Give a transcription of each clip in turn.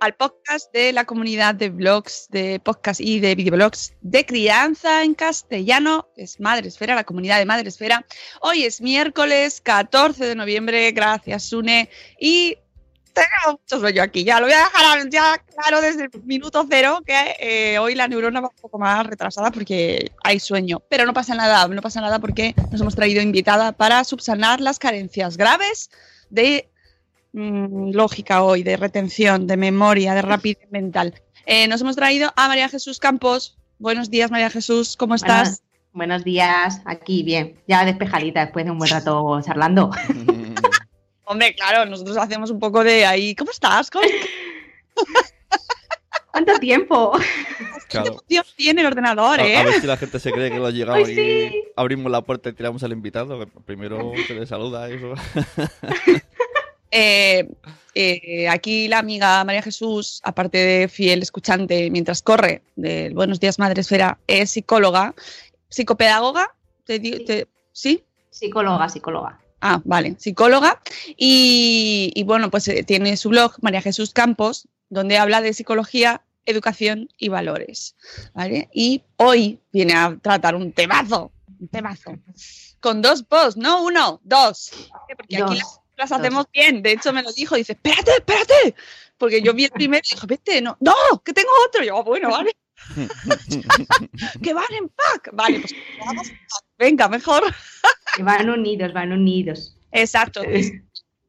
al podcast de la comunidad de blogs, de podcast y de videoblogs de crianza en castellano. Es Madresfera, la comunidad de Madresfera. Hoy es miércoles 14 de noviembre, gracias Sune. Y tengo mucho sueño aquí, ya lo voy a dejar ya claro desde el minuto cero que eh, hoy la neurona va un poco más retrasada porque hay sueño. Pero no pasa nada, no pasa nada porque nos hemos traído invitada para subsanar las carencias graves de mm, lógica hoy, de retención, de memoria, de rapidez mental. Eh, nos hemos traído a María Jesús Campos. Buenos días, María Jesús, ¿cómo estás? Buenos, buenos días, aquí bien, ya despejadita después de un buen rato charlando. Hombre, claro, nosotros hacemos un poco de ahí. ¿Cómo estás? ¿Cómo... ¿Cuánto tiempo? Claro. Dios tiene el ordenador, ¿eh? A, a, ver si la gente se cree que lo ha llegado Ay, y sí. abrimos la puerta y tiramos al invitado. que Primero se le saluda eso. Eh, eh, aquí la amiga María Jesús, aparte de fiel escuchante mientras corre del Buenos Días Madre Esfera, es psicóloga, psicopedagoga. ¿Te, di- te- ¿Sí? Psicóloga, psicóloga. Ah, vale, psicóloga. Y, y bueno, pues eh, tiene su blog, María Jesús Campos, donde habla de psicología, educación y valores. ¿vale? Y hoy viene a tratar un temazo, un temazo, con dos posts, no uno, dos. Porque aquí Dos, las, hacemos bien. De hecho, me lo dijo, dice, espérate, espérate. Porque yo vi el primero y dijo, vete, no, no, que tengo otro. Y yo, "Ah, bueno, vale. que van en pack. Vale, pues vamos en pack. Venga, mejor. Que van unidos, van unidos. Exacto. es-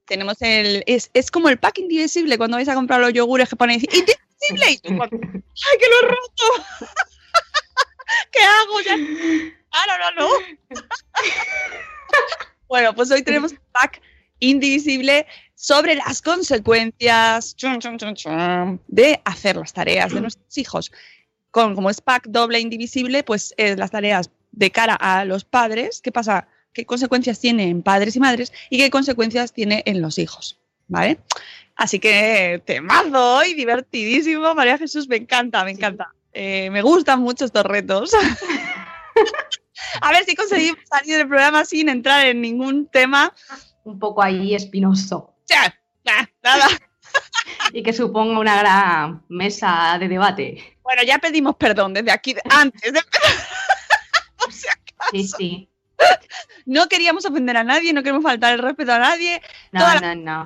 tenemos el. Es, es como el pack indivisible cuando vais a comprar los yogures que ponéis indivisible. Y tú, ¡Ay, que lo he roto! ¿Qué hago? Ya... Ah, no, no, no. bueno, pues hoy tenemos un pack indivisible sobre las consecuencias de hacer las tareas de nuestros hijos. Con, como es pack doble indivisible, pues eh, las tareas de cara a los padres, ¿qué pasa? ¿Qué consecuencias tiene en padres y madres y qué consecuencias tiene en los hijos? ¿Vale? Así que temazo hoy, divertidísimo. María Jesús, me encanta, me encanta. Eh, me gustan mucho estos retos. a ver si conseguimos salir del programa sin entrar en ningún tema. Un poco ahí espinoso. Ya, nah, nada. Y que suponga una gran mesa de debate. Bueno, ya pedimos perdón desde aquí, antes de empezar. Por si acaso. Sí, sí. No queríamos ofender a nadie, no queremos faltar el respeto a nadie. No, Todas no, no.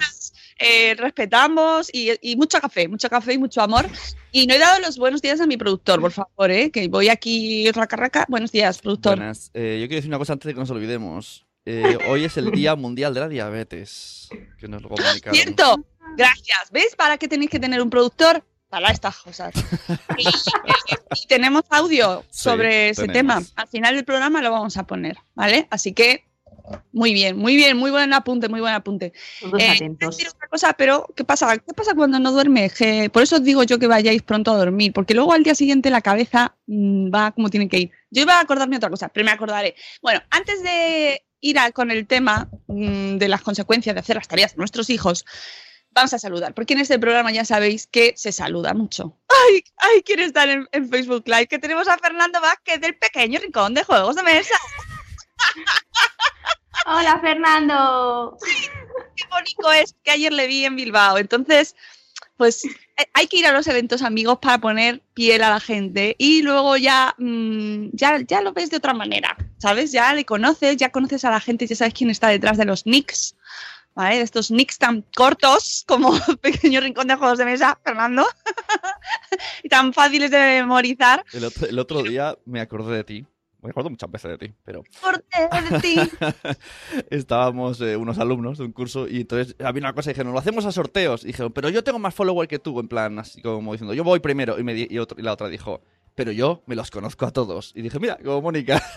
eh, respetamos y, y mucho café, mucho café y mucho amor. Y no he dado los buenos días a mi productor, por favor, ¿eh? que voy aquí raca raca. Buenos días, productor. Buenas. Eh, yo quiero decir una cosa antes de que nos olvidemos. Eh, hoy es el Día Mundial de la Diabetes. Que nos lo comunicaron. Cierto, gracias. ¿Ves para qué tenéis que tener un productor? Para estas cosas. Y, y- y tenemos audio Sí, sobre ese tenemos. tema. Al final del programa lo vamos a poner, ¿vale? Así que, muy bien, muy bien, muy buen apunte, muy buen apunte. Todos Eh, atentos. decir otra cosa, pero ¿qué pasa? ¿Qué pasa cuando no duermes? Que por eso os digo yo que vayáis pronto a dormir, porque luego al día siguiente la cabeza mm, va como tiene que ir. Yo iba a acordarme otra cosa, pero me acordaré. Bueno, antes de ir a- con el tema mm, de las consecuencias de hacer las tareas de nuestros hijos, vamos a saludar, porque en este programa ya sabéis que se saluda mucho. ¡Ay! ¡Ay! ¿Quién está en, en Facebook Live? Que tenemos a Fernando Vázquez del pequeño rincón de juegos de mesa. Hola, Fernando. Qué bonito es que ayer le vi en Bilbao. Entonces, pues eh, hay que ir a los eventos amigos para poner piel a la gente y luego ya, mm, ya, ya lo ves de otra manera, ¿sabes? Ya le conoces, ya conoces a la gente, ya sabes quién está detrás de los nicks, ¿vale? De estos nicks tan cortos como Pequeño Rincón de Juegos de Mesa, Fernando, y tan fáciles de memorizar. El otro, el otro día me acordé de ti. Me acuerdo muchas veces de ti, pero de ti. estábamos eh, unos alumnos de un curso y entonces había una cosa y dijeron, lo hacemos a sorteos. Y dijeron, pero yo tengo más follower que tú, en plan, así como diciendo, yo voy primero. Y, me di- y, otro- y la otra dijo, pero yo me los conozco a todos. Y dije, mira, como Mónica.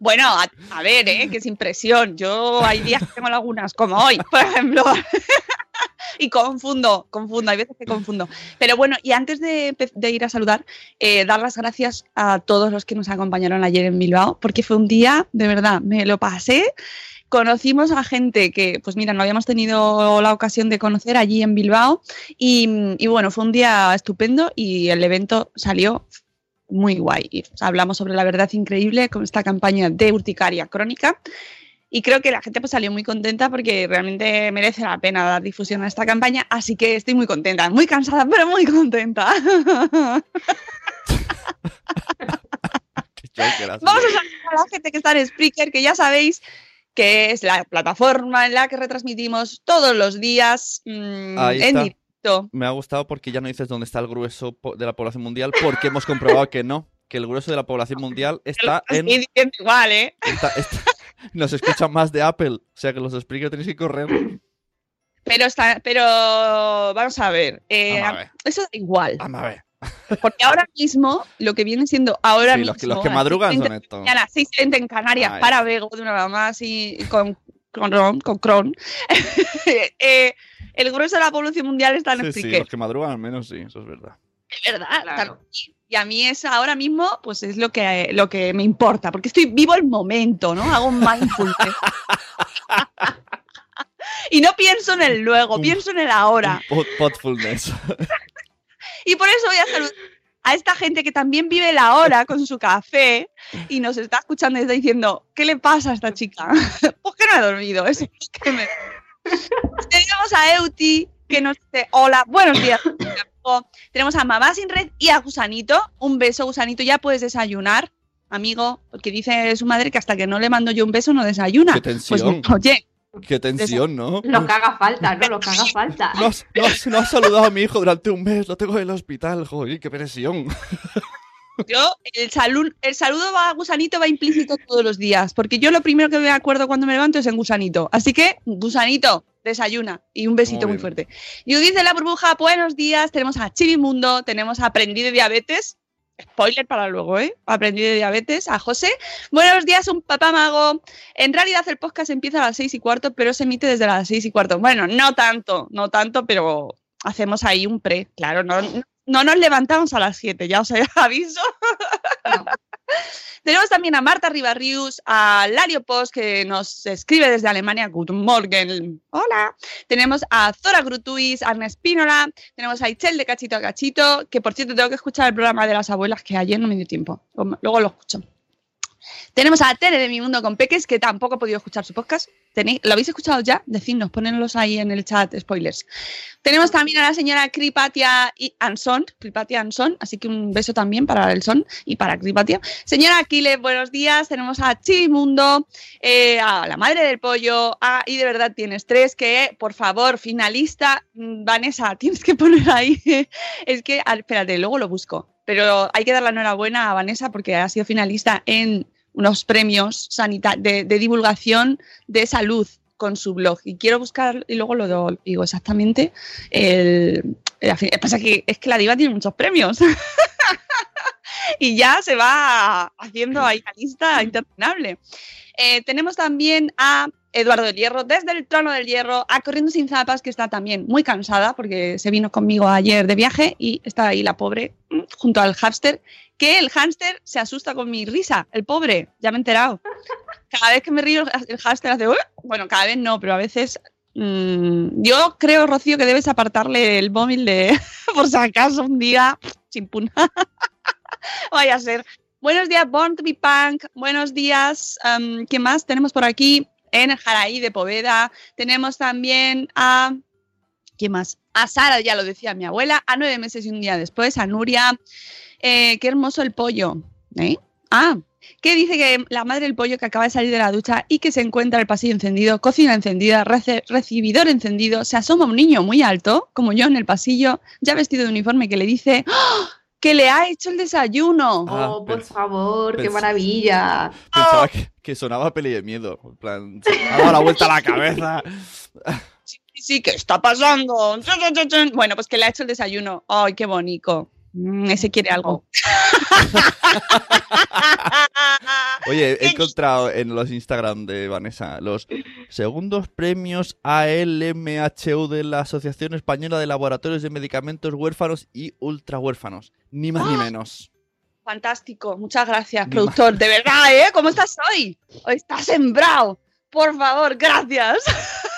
Bueno, a, ver, ¿eh? que es impresión. Yo hay días que tengo lagunas, como hoy, por ejemplo. y confundo, confundo, hay veces que confundo. Pero bueno, y antes de ir a saludar, eh, dar las gracias a todos los que nos acompañaron ayer en Bilbao, porque fue un día, de verdad, me lo pasé. Conocimos a gente que, pues mira, no habíamos tenido la ocasión de conocer allí en Bilbao. Y, y bueno, fue un día estupendo y el evento salió muy guay. Hablamos sobre la verdad increíble con esta campaña de urticaria crónica. Y creo que la gente pues, salió muy contenta porque realmente merece la pena dar difusión a esta campaña. Así que estoy muy contenta, muy cansada, pero muy contenta. Vamos a saludar a la gente que está en Spreaker, que ya sabéis que es la plataforma en la que retransmitimos todos los días mm, Ahí en directo. Me ha gustado porque ya no dices dónde está el grueso de la población mundial, porque hemos comprobado que no, que el grueso de la población mundial está en... Igual, ¿eh? está- está- nos escuchan más de Apple, o sea que los Spreaker tenéis que correr. Pero, está, pero vamos a ver. eh, Vamos a ver. Eso da igual. A ver. Porque ahora mismo, lo que viene siendo ahora Sí, mismo. los que, los que a las madrugan 6:20 son estos. mañana, 6:20 en Canarias, Ay. para Vego de una vez más y con, con, Ron, con Cron. Eh, el grueso de la población mundial está en Sí, sí, los que madrugan al menos sí, eso es verdad. Es verdad, claro. Y a mí es ahora mismo, pues es lo que, lo que me importa, porque estoy vivo el momento, ¿no? Hago un mindfulness. y no pienso en el luego, Un- pienso en el ahora. Pot- Potfulness. Y por eso voy a saludar a esta gente que también vive la hora con su café y nos está escuchando y está diciendo, ¿qué le pasa a esta chica? pues que no he dormido, eso es que me... Tenemos a Euti que nos dice, hola, buenos días. amigo". Tenemos a Mamá Sin Red y a Gusanito. Un beso, Gusanito, ya puedes desayunar, amigo, porque dice su madre que hasta que no le mando yo un beso no desayuna. Qué Pues tensión. oye, Qué tensión, ¿no? Lo que haga falta, ¿no? Lo que haga falta. No has, no has- no has saludado a mi hijo durante un mes, lo tengo en el hospital, joder, qué presión. Yo, el, salu- el saludo va a gusanito va implícito todos los días, porque yo lo primero que me acuerdo cuando me levanto es en gusanito. Así que, gusanito, desayuna y un besito Muy fuerte. Judith de la burbuja, buenos días. Tenemos a Chivimundo, tenemos a Aprendí de Diabetes. Spoiler para luego, ¿eh? Aprendí de diabetes. A José. Buenos días, un papá mago. En realidad el podcast empieza a las seis y cuarto, pero se emite desde las seis y cuarto. Bueno, no tanto, no tanto, pero hacemos ahí un pre. Claro, no, no nos levantamos a las siete, ya os aviso. Tenemos también a Marta Ribarrius, a Lario Post, que nos escribe desde Alemania. Guten Morgen. Hola. Tenemos a Zora Grutuis, a Arne Espínola. Tenemos a Itzel de Cachito a Cachito, que por cierto tengo que escuchar el programa de las abuelas, que ayer no me dio tiempo. Luego lo escucho. Tenemos a Tere de Mi Mundo con Peques, que tampoco he podido escuchar su podcast. ¿Tenéis- ¿Lo habéis escuchado ya? Decidnos, ponenlos ahí en el chat, spoilers. Tenemos también a la señora Kripatia y Anson, Kripatia Anson, así que un beso también para el son y para Kripatia. Señora Aquiles, buenos días. Tenemos a Chimundo, eh, a la madre del pollo, a Y de verdad tienes tres, que por favor, finalista, mm, Vanessa, tienes que poner ahí. es que, espérate, luego lo busco. Pero hay que dar la enhorabuena a Vanessa porque ha sido finalista en unos premios de, de divulgación de salud con su blog. Y quiero buscar, y luego lo digo exactamente. El, pasa que es que la diva tiene muchos premios. y ya se va haciendo ahí la lista interminable. Eh, tenemos también a Eduardo del Hierro, desde el trono del Hierro, a Corriendo sin Zapas, que está también muy cansada porque se vino conmigo ayer de viaje y está ahí la pobre mm, junto al hámster que el hámster se asusta con mi risa, el pobre, ya me he enterado. Cada vez que me río, el hámster hace, bueno, cada vez no, pero a veces mm, yo creo, Rocío, que debes apartarle el móvil de, por si acaso, un día, chimpuna. Vaya a ser. Buenos días, Born to be Punk. Buenos días. um, ¿Qué más tenemos por aquí? En Jaraí de Poveda. Tenemos también a. ¿Quién más? A Sara, ya lo decía mi abuela. A nueve meses y un día después. A Nuria. Eh, qué hermoso el pollo. ¿eh? Ah, que dice que la madre del pollo que acaba de salir de la ducha y que se encuentra el pasillo encendido, cocina encendida, rece- recibidor encendido, se asoma un niño muy alto, como yo en el pasillo, ya vestido de uniforme, que le dice ¡Ah! que le ha hecho el desayuno. Ah, Oh, por favor, qué maravilla. Pensaba que, que sonaba peli de miedo. En plan, se me ha dado la vuelta a la cabeza. Sí, sí, ¿qué está pasando? Bueno, pues que le ha hecho el desayuno. Ay, qué bonito. Mm, ese quiere algo. Oye, he encontrado en los Instagram de Vanessa los segundos premios ALMHU de la Asociación Española de Laboratorios de Medicamentos Huérfanos y Ultrahuérfanos. Ni más ni menos. Fantástico, muchas gracias, Ni productor. De verdad, ¿eh? ¿Cómo estás hoy? Hoy estás sembrado. Por favor, gracias.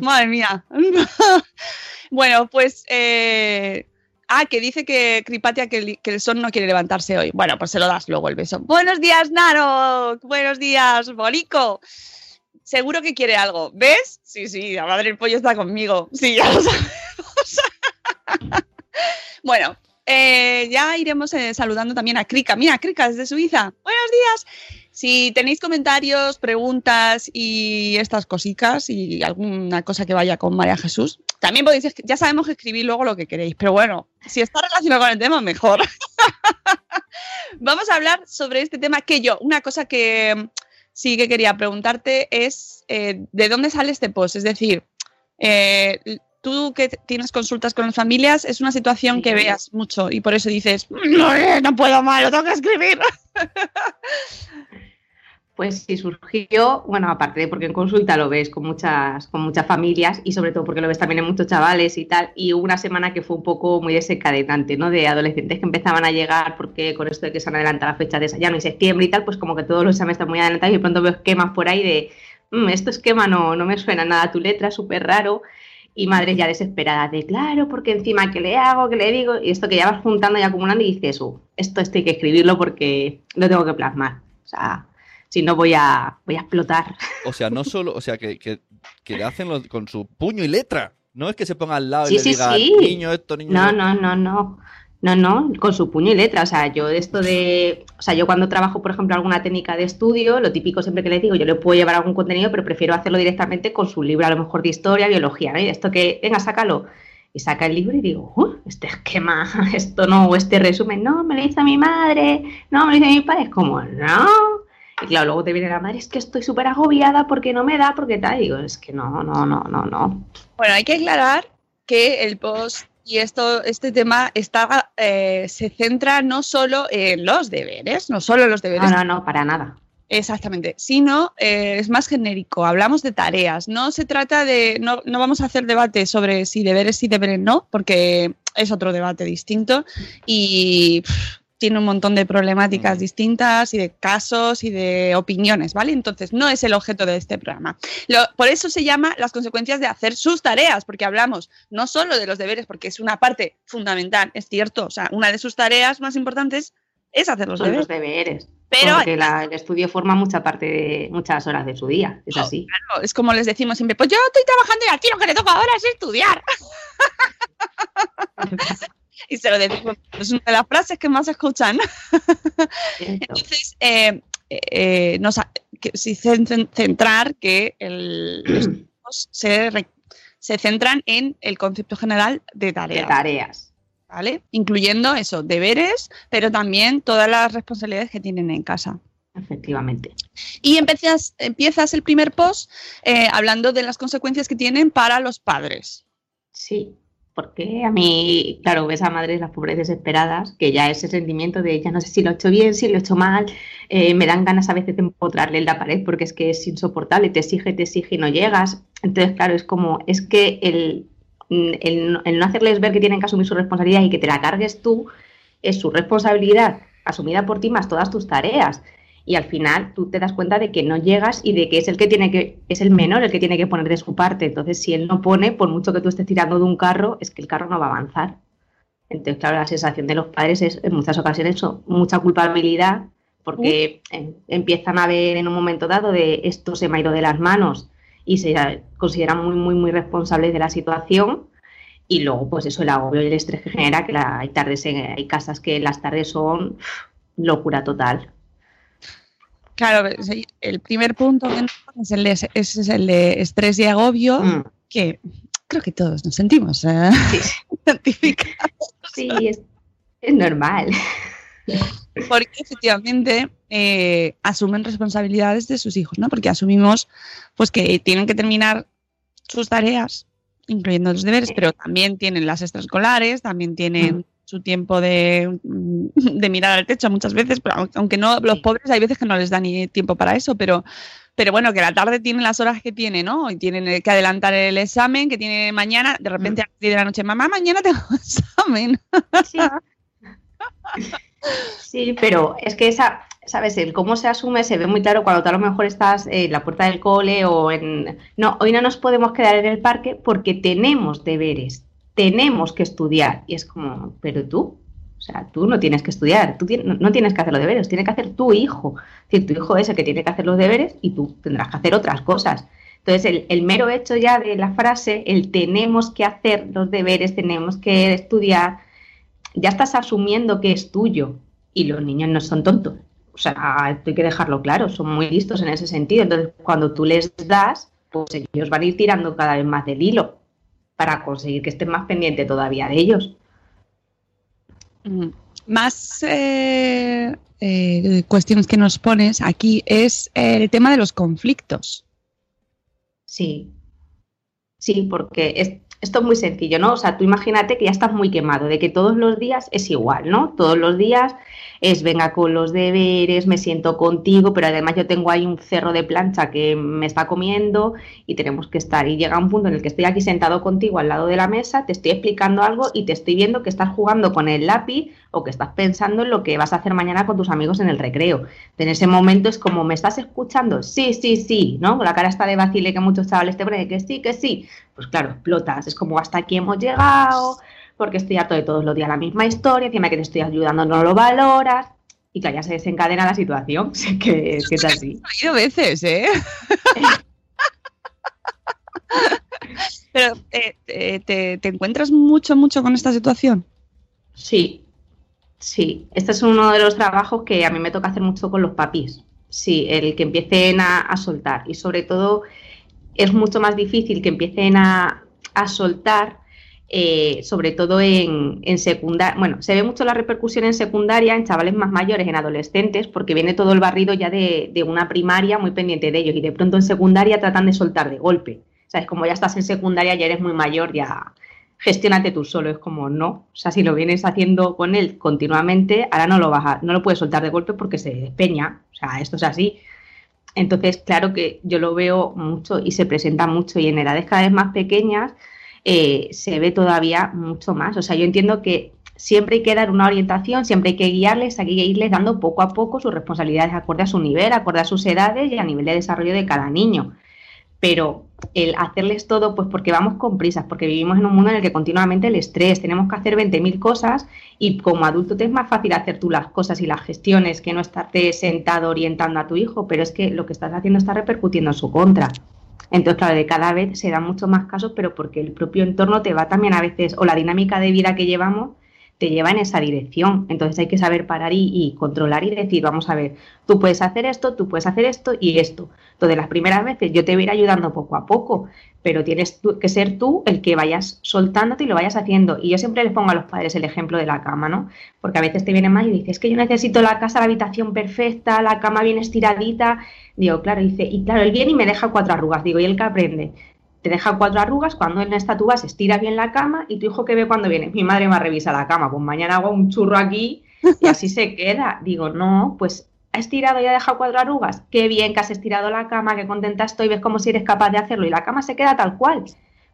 Madre mía. bueno, pues. eh, Ah, que dice que Cripatia que, el- que sol no quiere levantarse hoy. Bueno, pues se lo das luego el beso. Buenos días, Naro. Buenos días, Bolico. Seguro que quiere algo. ¿Ves? Sí, sí, la madre del pollo está conmigo. Sí, ya lo sabemos. Bueno, eh, ya iremos eh, saludando también a Krika. Mira, Krika desde Suiza. Buenos días. Si tenéis comentarios, preguntas y estas cositas y alguna cosa que vaya con María Jesús, también podéis, ya sabemos escribir luego lo que queréis, pero bueno, si está relacionado con el tema, mejor. Vamos a hablar sobre este tema que yo, una cosa que mm, sí que quería preguntarte es eh, ¿de dónde sale este post? Es decir, eh, tú que tienes consultas con las familias, es una situación Sí. que veas mucho y por eso dices, no, eh, no puedo más, lo tengo que escribir. Pues sí surgió, bueno, aparte de porque en consulta lo ves con muchas, con muchas familias y sobre todo porque lo ves también en muchos chavales y tal, y una semana que fue un poco muy desencadenante, ¿no? De adolescentes que empezaban a llegar porque con esto de que se han adelantado las fechas de ensayano y septiembre y tal, pues como que todos los exámenes están muy adelantados y de pronto veo esquemas por ahí de, "Mm, esto esquema no, no me suena nada tu letra, súper raro. Y madres ya desesperadas de, claro, porque encima que le hago, que le digo, y esto que ya vas juntando y acumulando y dices, "Uh, esto, esto hay que escribirlo porque lo tengo que plasmar. O sea, si no voy a, voy a explotar. O sea, no solo, o sea, que, que, que le hacen con su puño y letra. No es que se ponga al lado Sí, y le sí, diga, sí. niño esto, niño No, lo-". no, no, no. No, no, con su puño y letra. O sea, yo esto de. O sea, yo cuando trabajo, por ejemplo, alguna técnica de estudio, lo típico siempre que les digo, yo le puedo llevar algún contenido, pero prefiero hacerlo directamente con su libro, a lo mejor de historia, biología, ¿no? Y esto que, venga, sácalo. Y saca el libro y digo, "Uh, este esquema, esto no, o este resumen, no, me lo hizo mi madre, no, me lo hizo mi padre. Es como, no. Y claro, luego te viene la madre, es que estoy súper agobiada porque no me da, porque tal. Y digo, es que no, no, no, no, no. Bueno, hay que aclarar que el post y esto, este tema está, eh, se centra no solo en los deberes, no solo en los deberes, No, no, no, para nada. exactamente, sino eh, es más genérico. Hablamos de tareas. No se trata de, no, no vamos a hacer debate sobre si deberes sí, deberes no, porque es otro debate distinto y pff, tiene un montón de problemáticas Mm. distintas y de casos y de opiniones, ¿vale? Entonces, no es el objeto de este programa. Lo- por eso se llama las consecuencias de hacer sus tareas, porque hablamos no solo de los deberes, porque es una parte fundamental, es cierto, o sea, una de sus tareas más importantes es hacer los Son deberes. los deberes. Pero porque la- el estudio forma mucha parte de muchas horas de su día, es Oh, así. claro, es como les decimos siempre, pues yo estoy trabajando y aquí lo que le toca ahora es estudiar. y se lo decimos, es una de las frases que más escuchan. Entonces, eh, eh, nos que, cen- centrar que el, los estudios se, re- se centran en el concepto general de de tareas. tareas. ¿vale? Incluyendo eso, deberes, pero también todas las responsabilidades que tienen en casa. Efectivamente. Y empiezas, empiezas el primer post eh, hablando de las consecuencias que tienen para los padres. Sí, porque a mí, claro, ves a madres las pobres desesperadas, que ya ese sentimiento de ya no sé si lo he hecho bien, si lo he hecho mal, eh, me dan ganas a veces de empotrarle en la pared porque es que es insoportable, te exige, te exige y no llegas. Entonces, claro, es como, es que el, el, el no hacerles ver que tienen que asumir su responsabilidad y que te la cargues tú, es su responsabilidad asumida por ti más todas tus tareas. Y al final tú te das cuenta de que no llegas y de que es el que tiene que, es el menor el que tiene que poner de su parte. Entonces, si él no pone, por mucho que tú estés tirando de un carro, es que el carro no va a avanzar. Entonces, claro, la sensación de los padres es en muchas ocasiones eso, mucha culpabilidad, porque em- empiezan a ver en un momento dado de esto se me ha ido de las manos y se consideran muy, muy, muy responsables de la situación. Y luego, pues eso, el agobio y el estrés que genera, que la- hay tardes, en- hay casas que las tardes son locura total. Claro, sí, el primer punto que nos pones es el de, es el de estrés y agobio, Mm. que creo que todos nos sentimos eh, identificados. Sí, es, es normal. Porque efectivamente eh, asumen responsabilidades de sus hijos, ¿no? Porque asumimos pues que tienen que terminar sus tareas, incluyendo los deberes, pero también tienen las extraescolares, también tienen su tiempo de, mm, de mirar al techo muchas veces, pero aun- aunque no, los pobres hay veces que no les da ni tiempo para eso, pero, pero bueno, que la tarde tienen las horas que tiene, ¿no? Y tienen que adelantar el examen que tiene mañana, de repente a las 10 de la noche, mamá, mañana tengo examen. Sí. Sí, pero es que esa, sabes, el cómo se asume se ve muy claro cuando tú a lo mejor estás en la puerta del cole o en... No, hoy no nos podemos quedar en el parque porque tenemos deberes, tenemos que estudiar. Y es como, pero tú, o sea, tú no tienes que estudiar, tú no tienes que hacer los deberes, tiene que hacer tu hijo. Es decir, tu hijo es el que tiene que hacer los deberes y tú tendrás que hacer otras cosas. Entonces, el, el mero hecho ya de la frase, el tenemos que hacer los deberes, tenemos que estudiar, ya estás asumiendo que es tuyo y los niños no son tontos. O sea, esto hay que dejarlo claro, son muy listos en ese sentido. Entonces, cuando tú les das, pues ellos van a ir tirando cada vez más del hilo para conseguir que estén más pendientes todavía de ellos. Mm, Más eh, eh, cuestiones que nos pones aquí es el tema de los conflictos. Sí, sí, porque es- esto es muy sencillo, ¿no? O sea, tú imagínate que ya estás muy quemado, de que todos los días es igual, ¿no? Todos los días es venga con los deberes, me siento contigo, pero además yo tengo ahí un cerro de plancha que me está comiendo y tenemos que estar. Y llega un punto en el que estoy aquí sentado contigo al lado de la mesa, te estoy explicando algo y te estoy viendo que estás jugando con el lápiz o que estás pensando en lo que vas a hacer mañana con tus amigos en el recreo. En ese momento es como, ¿me estás escuchando? Sí, sí, sí, ¿no? Con la cara está de vacile que muchos chavales te ponen, que sí, que sí. Pues claro, explotas. Es como, hasta aquí hemos llegado, porque estoy harto de todos los días la misma historia, encima que te estoy ayudando no lo valoras. Y claro, ya se desencadena la situación. Es que, es que es así. Ha ido veces, ¿eh? Pero eh, eh, te, te encuentras mucho, mucho con esta situación. Sí, sí. Este es uno de los trabajos que a mí me toca hacer mucho con los papis. Sí, el que empiecen a, a soltar. Y sobre todo es mucho más difícil que empiecen a, a soltar, eh, sobre todo en, en secundaria. Bueno, se ve mucho la repercusión en secundaria, en chavales más mayores, en adolescentes, porque viene todo el barrido ya de, de una primaria muy pendiente de ellos. Y de pronto en secundaria tratan de soltar de golpe. ¿Sabes? Como ya estás en secundaria, ya eres muy mayor, ya gestiónate tú solo. Es como, no. O sea, si lo vienes haciendo con él continuamente, ahora no lo vas no lo puedes soltar de golpe porque se despeña. O sea, esto es así. Entonces, claro que yo lo veo mucho y se presenta mucho y en edades cada vez más pequeñas eh, se ve todavía mucho más. O sea, yo entiendo que siempre hay que dar una orientación, siempre hay que guiarles, hay que irles dando poco a poco sus responsabilidades acorde a su nivel, acorde a sus edades y a nivel de desarrollo de cada niño. Pero el hacerles todo, pues porque vamos con prisas, porque vivimos en un mundo en el que continuamente el estrés, tenemos que hacer 20.000 cosas y como adulto te es más fácil hacer tú las cosas y las gestiones que no estarte sentado orientando a tu hijo, pero es que lo que estás haciendo está repercutiendo en su contra. Entonces, claro, de cada vez se dan mucho más casos, pero porque el propio entorno te va también a veces, o la dinámica de vida que llevamos, te lleva en esa dirección. Entonces hay que saber parar y, y, controlar y decir, vamos a ver, tú puedes hacer esto, tú puedes hacer esto y esto. Entonces las primeras veces yo te voy a ir ayudando poco a poco, pero tienes que ser tú el que vayas soltándote y lo vayas haciendo. Y yo siempre les pongo a los padres el ejemplo de la cama, ¿no? Porque a veces te viene más y dices, es que yo necesito la casa, la habitación perfecta, la cama bien estiradita. Digo, claro, dice, y claro, él viene y me deja cuatro arrugas. Digo, ¿y él que aprende? Te deja cuatro arrugas, cuando él no está tú vas, estira bien la cama y tu hijo que ve cuando viene, mi madre me revisa la cama, pues mañana hago un churro aquí y así se queda. Digo, no, pues ha estirado y ha dejado cuatro arrugas, qué bien que has estirado la cama, qué contenta estoy, ves como si eres capaz de hacerlo y la cama se queda tal cual.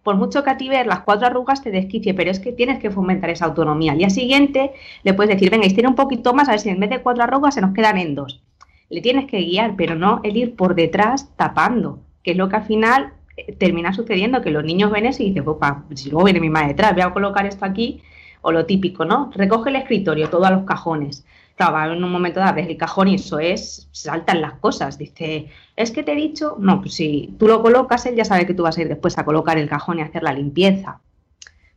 por mucho que a ti ver las cuatro arrugas te desquicie, pero es que tienes que fomentar esa autonomía. Al día siguiente le puedes decir, venga, tiene un poquito más, a ver si en vez de cuatro arrugas se nos quedan en dos. Le tienes que guiar, pero no el ir por detrás tapando, que es lo que al final termina sucediendo, que los niños ven eso y dicen, opa, si luego viene mi madre detrás, voy a colocar esto aquí, o lo típico, ¿no? Recoge el escritorio, todo a los cajones. Claro, en un momento dado ves el cajón y eso es, saltan las cosas. Dice, es que te he dicho, no, pues si tú lo colocas, él ya sabe que tú vas a ir después a colocar el cajón y hacer la limpieza.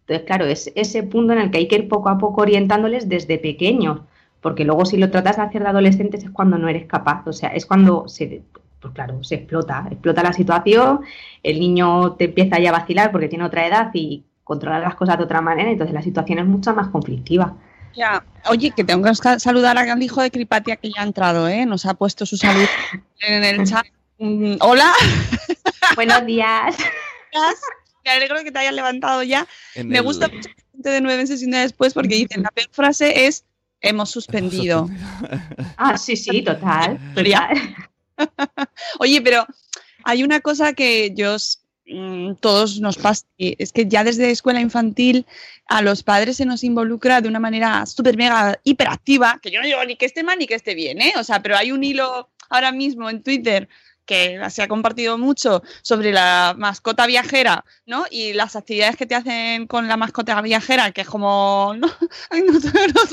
Entonces, claro, es ese punto en el que hay que ir poco a poco orientándoles desde pequeños, porque luego si lo tratas de hacer de adolescentes es cuando no eres capaz, o sea, es cuando se, pues claro, se explota, explota la situación, el niño te empieza ya a vacilar porque tiene otra edad y controlar las cosas de otra manera, entonces la situación es mucho más conflictiva. Ya. Oye, que tengo que saludar al hijo de Cripatia que ya ha entrado, ¿eh? Nos ha puesto su salud en el chat. Mm, hola. Buenos días. Me alegro que te hayas levantado ya. Me gusta mucho gente de nueve meses y después porque dicen la peor frase es hemos suspendido. ah, sí, sí, total. Oye, pero hay una cosa que yo Mm, todos nos pasa. Es que ya desde escuela infantil a los padres se nos involucra de una manera súper mega hiperactiva, que yo no digo ni que esté mal ni que esté bien, ¿eh? O sea, pero hay un hilo ahora mismo en Twitter que se ha compartido mucho sobre la mascota viajera, ¿no? Y las actividades que te hacen con la mascota viajera, que es como, no,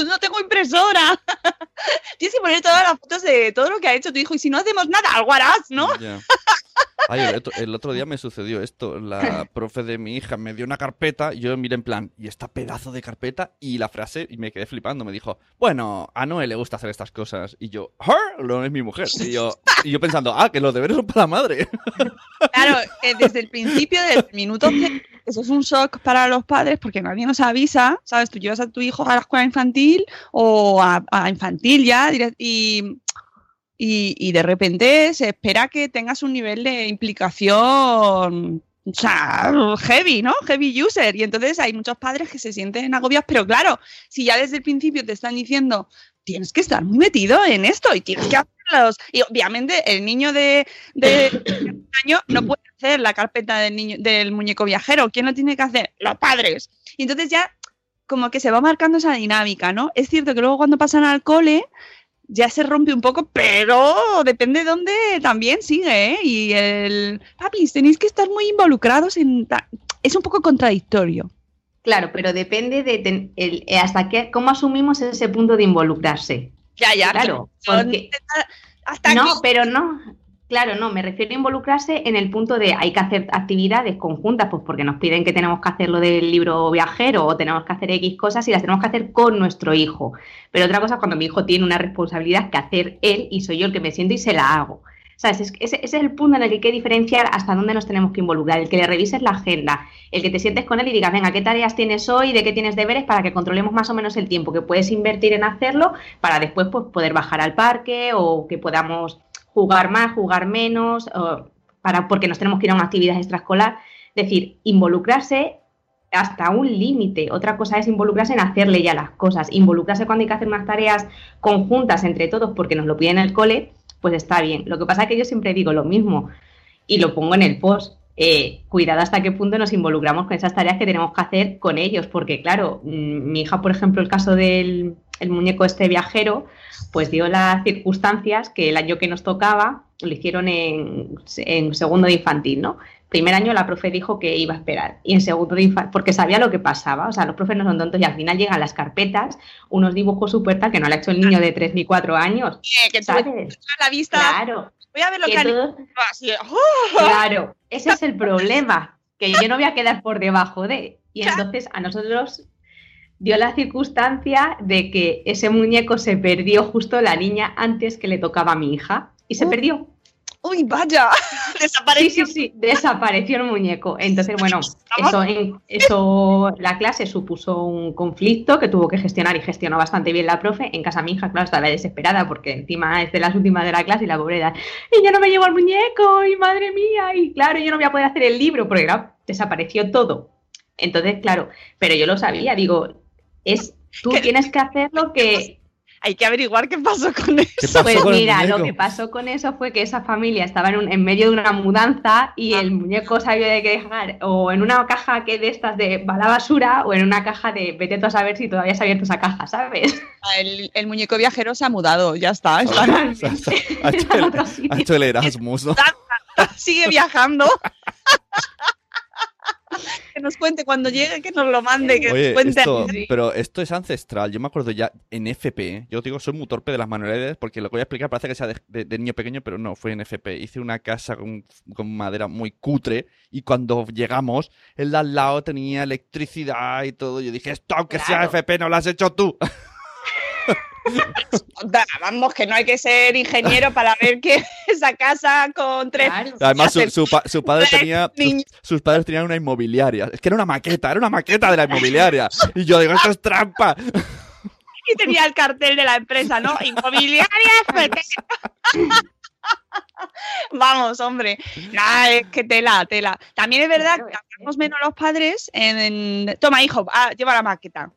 no, tengo impresora. Tienes que poner todas las fotos de todo lo que ha hecho tu hijo y si no hacemos nada, algo harás, ¿no? El, otro, día me sucedió esto. La profe de mi hija me dio una carpeta, yo miré en plan, ¿y esta pedazo de carpeta? Y la frase, y me quedé flipando, me dijo, bueno, a Noé le gusta hacer estas cosas. Y yo, ¿her? No es mi mujer. Y yo, y yo pensando, ah, que los deberes son para la madre. Claro, desde el principio, del minuto eso es un shock para los padres porque nadie nos avisa, ¿sabes? Tú llevas a tu hijo a la escuela infantil o a infantil ya y y, de repente se espera que tengas un nivel de implicación heavy, ¿no? Heavy user. Y entonces hay muchos padres que se sienten agobiados, pero claro, si ya desde el principio te están diciendo, tienes que estar muy metido en esto y tienes que hacerlos. Y obviamente el niño de, un año no puede hacer la carpeta del, niño, del muñeco viajero. ¿Quién lo tiene que hacer? Los padres. Y entonces ya como que se va marcando esa dinámica, ¿no? Es cierto que luego cuando pasan al cole ya se rompe un poco, pero depende de dónde también sigue, ¿eh? Y el, papis, tenéis que estar muy involucrados en... Es un poco contradictorio. Claro, pero depende de el, eh, hasta qué, cómo asumimos ese punto de involucrarse. Ya, ya, claro. Hasta no, pero no. Claro, no, me refiero a involucrarse en el punto de hay que hacer actividades conjuntas, pues porque nos piden que tenemos que hacer lo del libro viajero o tenemos que hacer X cosas y las tenemos que hacer con nuestro hijo. Pero otra cosa es cuando mi hijo tiene una responsabilidad que hacer él y soy yo el que me siento y se la hago. ¿Sabes? Ese, es el punto en el que hay que diferenciar hasta dónde nos tenemos que involucrar. El que le revises la agenda, el que te sientes con él y digas, venga, ¿qué tareas tienes hoy? ¿De qué tienes deberes? Para que controlemos más o menos el tiempo que puedes invertir en hacerlo para después pues, poder bajar al parque o que podamos jugar más, jugar menos, para, porque nos tenemos que ir a una actividad extraescolar. Es decir, involucrarse hasta un límite. Otra cosa es involucrarse en hacerle ya las cosas. Involucrarse cuando hay que hacer unas tareas conjuntas entre todos porque nos lo piden en el cole, pues está bien. Lo que pasa es que yo siempre digo lo mismo y lo pongo en el post. Eh, cuidado hasta qué punto nos involucramos con esas tareas que tenemos que hacer con ellos, porque claro, mm, mi hija, por ejemplo, el caso del muñeco este viajero, pues dio las circunstancias que el año que nos tocaba lo hicieron en, segundo de infantil, ¿no? Primer año la profe dijo que iba a esperar y en segundo de infantil, porque sabía lo que pasaba, o sea, los profes no son tontos y al final llegan las carpetas, unos dibujos súper tal que no le ha hecho el niño de 3 ni 4 años. que ¿sabes? la vista. Claro. Voy a ver lo que, que ¡oh! Claro, ese es el problema, que yo no voy a quedar por debajo de. Y entonces a nosotros dio la circunstancia de que ese muñeco se perdió justo la niña antes que le tocaba a mi hija y se perdió. ¡Uy, vaya! Desapareció. Sí, sí, sí, desapareció el muñeco. Entonces, bueno, eso, eso, la clase supuso un conflicto que tuvo que gestionar y gestionó bastante bien la profe. En casa mi hija, claro, estaba desesperada porque encima es de las últimas de la clase y la pobreza, y yo no me llevo al muñeco, y madre mía, y claro, yo no voy a poder hacer el libro porque, claro, desapareció todo. Entonces, claro, pero yo lo sabía, digo, es tú tienes que hacer lo que hay que averiguar qué pasó con eso. ¿Qué pasó Pues con mira, lo que pasó con eso fue que esa familia estaba en, un- en medio de una mudanza y Ah. el muñeco se había de que dejar o en una caja que de estas de va a la basura o en una caja de vete tú a saber si todavía se ha abierto esa caja, ¿sabes? El, el muñeco viajero se ha mudado, ya está. está- ha, hecho En el, otro sitio. ha hecho el Erasmus, ¿no? sigue viajando. que nos cuente cuando llegue, que nos lo mande, que Oye, nos cuente. esto, pero esto es ancestral. Yo me acuerdo ya en FP. Yo digo, soy muy torpe de las manualidades porque lo que voy a explicar parece que sea de, de- de niño pequeño, pero no, fue en FP. Hice una casa con, con madera muy cutre y cuando llegamos, el de al lado tenía electricidad y todo. Yo dije, esto aunque sea. FP, no lo has hecho tú. Vamos, que no hay que ser ingeniero para ver que esa casa con tres. Claro. Además, su, su pa- su padre tenía. sus- padres tenían una inmobiliaria. Es que era una maqueta, era una maqueta de la inmobiliaria. Y yo digo, esto es trampa. Y tenía el cartel de la empresa, ¿no? Inmobiliaria. Vamos, hombre. Nah, es que tela, tela. También es verdad que hablamos menos los padres en, Toma, hijo, ah, lleva la maqueta.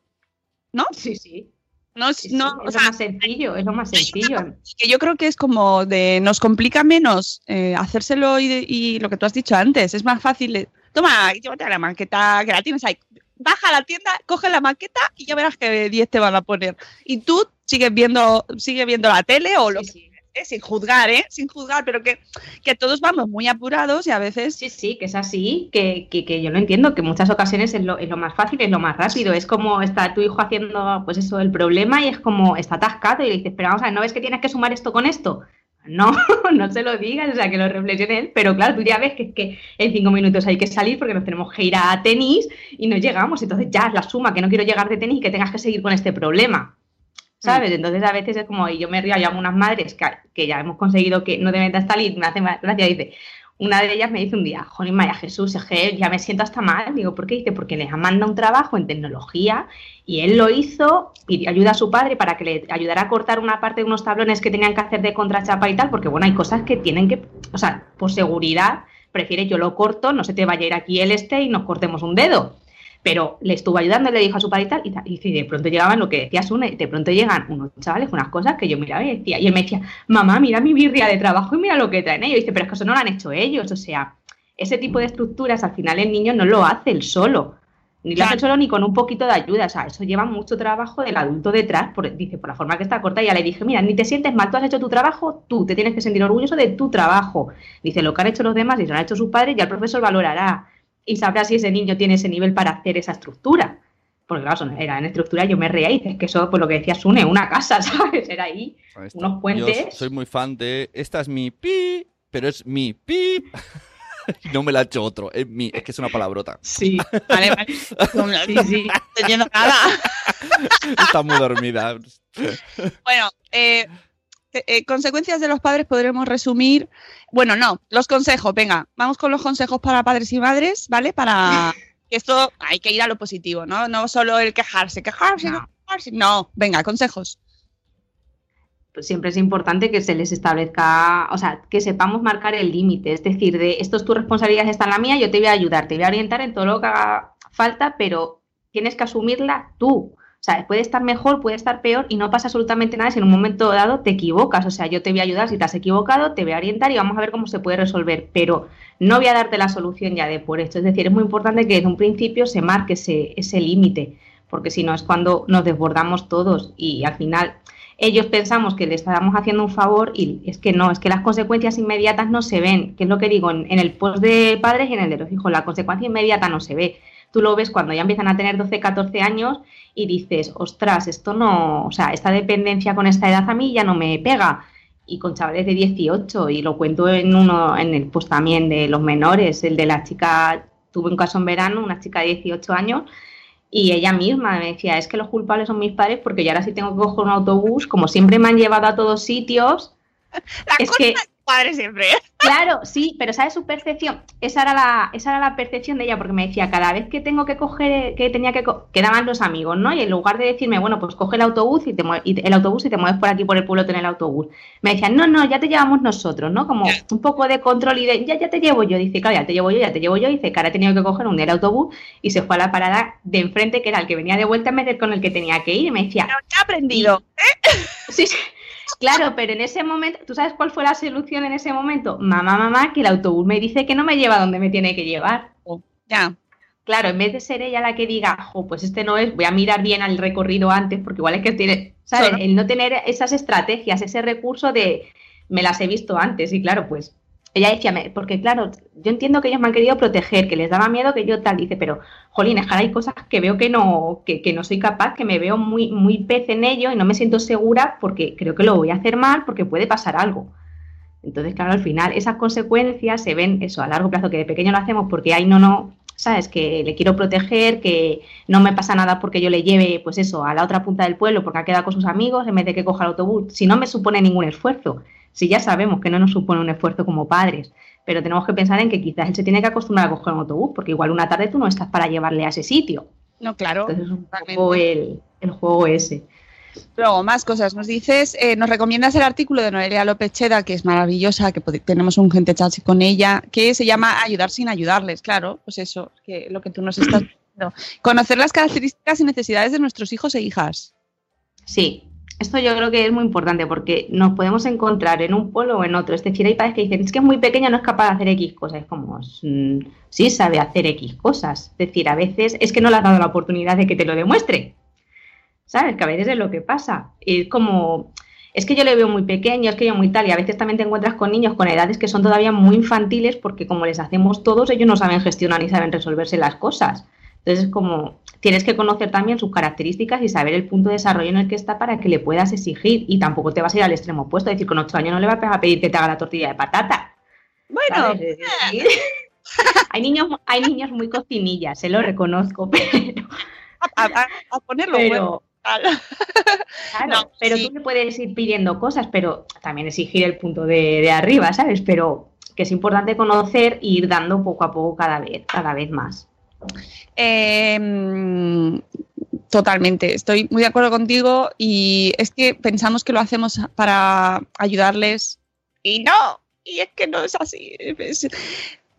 Sí, sí. No, sí, no, es sea, lo más sencillo, es lo más sencillo. que yo creo que es como de nos complica menos eh, hacérselo y, y lo que tú has dicho antes, es más fácil. Toma, llévate a la maqueta que la tienes ahí. Baja a la tienda, coge la maqueta y ya verás que 10 te van a poner. Y tú sigues viendo, sigues viendo la tele o lo Sí, sí. Que sin juzgar, ¿eh? Sin juzgar, pero que, que todos vamos muy apurados y a veces Sí, sí, que es así, que, que, que yo lo entiendo, que en muchas ocasiones es lo, es lo más fácil, es lo más rápido. Es como está tu hijo haciendo, pues eso, el problema y es como está atascado y le dices, pero vamos a ver, ¿no ves que tienes que sumar esto con esto? No, no se lo digas, o sea, que lo reflexione él, pero claro, tú ya ves que es que en cinco minutos hay que salir porque nos tenemos que ir a tenis y no llegamos, entonces ya es la suma, que no quiero llegar de tenis y que tengas que seguir con este problema. ¿Sabes? Entonces a veces es como, y yo me río, hay algunas madres que, que ya hemos conseguido que no deben de salir, me hace más gracia, dice, una de ellas me dice un día, Jolín María Jesús, es que ya me siento hasta mal. Digo, ¿por qué? Dice, porque les han mandado un trabajo en tecnología y él lo hizo, pidió ayuda a su padre para que le ayudara a cortar una parte de unos tablones que tenían que hacer de contrachapa y tal, porque bueno, hay cosas que tienen que, o sea, por seguridad, prefiere yo lo corto, no se te vaya a ir aquí el este y nos cortemos un dedo. Pero le estuvo ayudando, le dijo a su padre y tal, y, tal, y y de pronto llegaban lo que decía Sune, de pronto llegan unos chavales unas cosas que yo miraba y decía, y él me decía, mamá, mira mi birria de trabajo y mira lo que traen ellos. Y dice, pero es que eso no lo han hecho ellos, o sea, ese tipo de estructuras al final el niño no lo hace él solo. Ni lo hace solo ni con un poquito de ayuda, o sea, eso lleva mucho trabajo del adulto detrás, por, dice, por la forma que está corta, y ya le dije, mira, ni te sientes mal, tú has hecho tu trabajo, tú te tienes que sentir orgulloso de tu trabajo. Dice, lo que han hecho los demás y lo han hecho sus padres, ya el profesor valorará y sabrá si ese niño tiene ese nivel para hacer esa estructura. Porque claro, son- era en estructura, yo me reía y dices que eso, pues lo que decía Sune, una casa, ¿sabes? Era ahí unos Yo puentes. soy muy fan de. Esta es mi pi, pero es mi pi. No me la ha hecho otro, es mi, es que es una palabrota. Sí, Vale, vale. No, sí, sí. no estoy nada. Está muy dormida. Bueno, eh, eh, consecuencias de los padres podremos resumir. Bueno, no, los consejos, venga, vamos con los consejos para padres y madres, ¿vale? Para que esto hay que ir a lo positivo, ¿no? No solo el quejarse, quejarse, No. quejarse. No, venga, consejos. Pues siempre es importante que se les establezca, o sea, que sepamos marcar el límite, es decir, de esto es tu responsabilidad, esta es la mía, yo te voy a ayudar, te voy a orientar en todo lo que haga falta, pero tienes que asumirla tú. O sea, puede estar mejor, puede estar peor y no pasa absolutamente nada si en un momento dado te equivocas. O sea, yo te voy a ayudar si te has equivocado, te voy a orientar y vamos a ver cómo se puede resolver, pero no voy a darte la solución ya de por esto. Es decir, es muy importante que desde un principio se marque ese, ese límite, porque si no es cuando nos desbordamos todos y al final ellos pensamos que le estamos haciendo un favor y es que no, es que las consecuencias inmediatas no se ven, que es lo que digo en, en el post de padres y en el de los hijos, la consecuencia inmediata no se ve. Tú lo ves cuando ya empiezan a tener 12, 14 años y dices, ostras, esto no, o sea, esta dependencia con esta edad a mí ya no me pega. Y con chavales de 18, y lo cuento en uno, en el post también de los menores, el de la chica, tuve un caso en verano, una chica de 18 años, y ella misma me decía, es que los culpables son mis padres porque yo ahora sí tengo que coger un autobús, como siempre me han llevado a todos sitios, La es cosa que siempre. ¿eh? Claro, sí, pero ¿sabes su percepción? Esa era la, esa era la percepción de ella, porque me decía, cada vez que tengo que coger, que tenía que quedaban los amigos, ¿no? Y en lugar de decirme, bueno, pues coge el autobús y te y el autobús y te mueves por aquí por el pueblo en el autobús. Me decían, no, no, ya te llevamos nosotros, ¿no? Como un poco de control y de, ya, ya te llevo yo. Dice, claro, ya te llevo yo, ya te llevo yo. Dice, que ahora he tenido que coger un día el autobús y se fue a la parada de enfrente, que era el que venía de vuelta vez del con el que tenía que ir. Y me decía, Pero ¿qué ha aprendido? Sí, sí. Claro, pero en ese momento, ¿tú sabes cuál fue la solución en ese momento? Mamá, mamá, que el autobús me dice que no me lleva donde me tiene que llevar. Ya. Claro, en vez de ser ella la que diga, jo, pues este no es, voy a mirar bien al recorrido antes, porque igual es que tiene, ¿sabes? Claro. El no tener esas estrategias, ese recurso de, me las he visto antes, y claro, pues ella decía, porque claro, yo entiendo que ellos me han querido proteger, que les daba miedo que yo tal, dice, pero, jolín, es que hay cosas que veo que no, que, no soy capaz, que me veo muy, muy pez en ello y no me siento segura porque creo que lo voy a hacer mal porque puede pasar algo. Entonces, claro, al final esas consecuencias se ven eso a largo plazo, que de pequeño lo hacemos porque ay no, no, sabes, que le quiero proteger, que no me pasa nada porque yo le lleve, pues eso, a la otra punta del pueblo porque ha quedado con sus amigos en vez de que coja el autobús. Si no me supone ningún esfuerzo, si ya sabemos que no nos supone un esfuerzo como padres, pero tenemos que pensar en que quizás él se tiene que acostumbrar a coger un autobús, porque igual una tarde tú no estás para llevarle a ese sitio. No, claro. Entonces es un poco el, el juego ese. Luego, más cosas. Nos dices, eh, nos recomiendas el artículo de Noelia López Cheda, que es maravillosa, que tenemos un gente chat con ella, que se llama Ayudar sin ayudarles. Claro, pues eso, que lo que tú nos estás diciendo. Conocer las características y necesidades de nuestros hijos e hijas. Sí, esto yo creo que es muy importante porque nos podemos encontrar en un polo o en otro. Es decir, hay padres que dicen, es que es muy pequeño, no es capaz de hacer X cosas. Es como, mm, sí sabe hacer X cosas. Es decir, a veces es que no le has dado la oportunidad de que te lo demuestre. ¿Sabes? Que a veces es lo que pasa. Y es como, es que yo le veo muy pequeño, es que yo muy tal. Y a veces también te encuentras con niños con edades que son todavía muy infantiles porque como les hacemos todos, ellos no saben gestionar ni saben resolverse las cosas. Entonces es como, tienes que conocer también sus características y saber el punto de desarrollo en el que está para que le puedas exigir y tampoco te vas a ir al extremo opuesto, es decir, con 8 años no le vas a pedir que te haga la tortilla de patata. Bueno, decir, hay niños, hay niños muy cocinillas, se lo reconozco, pero, a, a- a ponerlo pero, bueno. claro, No, pero sí. tú le puedes ir pidiendo cosas, pero también exigir el punto de, de arriba, ¿sabes? Pero que es importante conocer e ir dando poco a poco cada vez, cada vez más. Eh, mm, totalmente, estoy muy de acuerdo contigo y es que pensamos que lo hacemos para ayudarles y no, y es que no es así.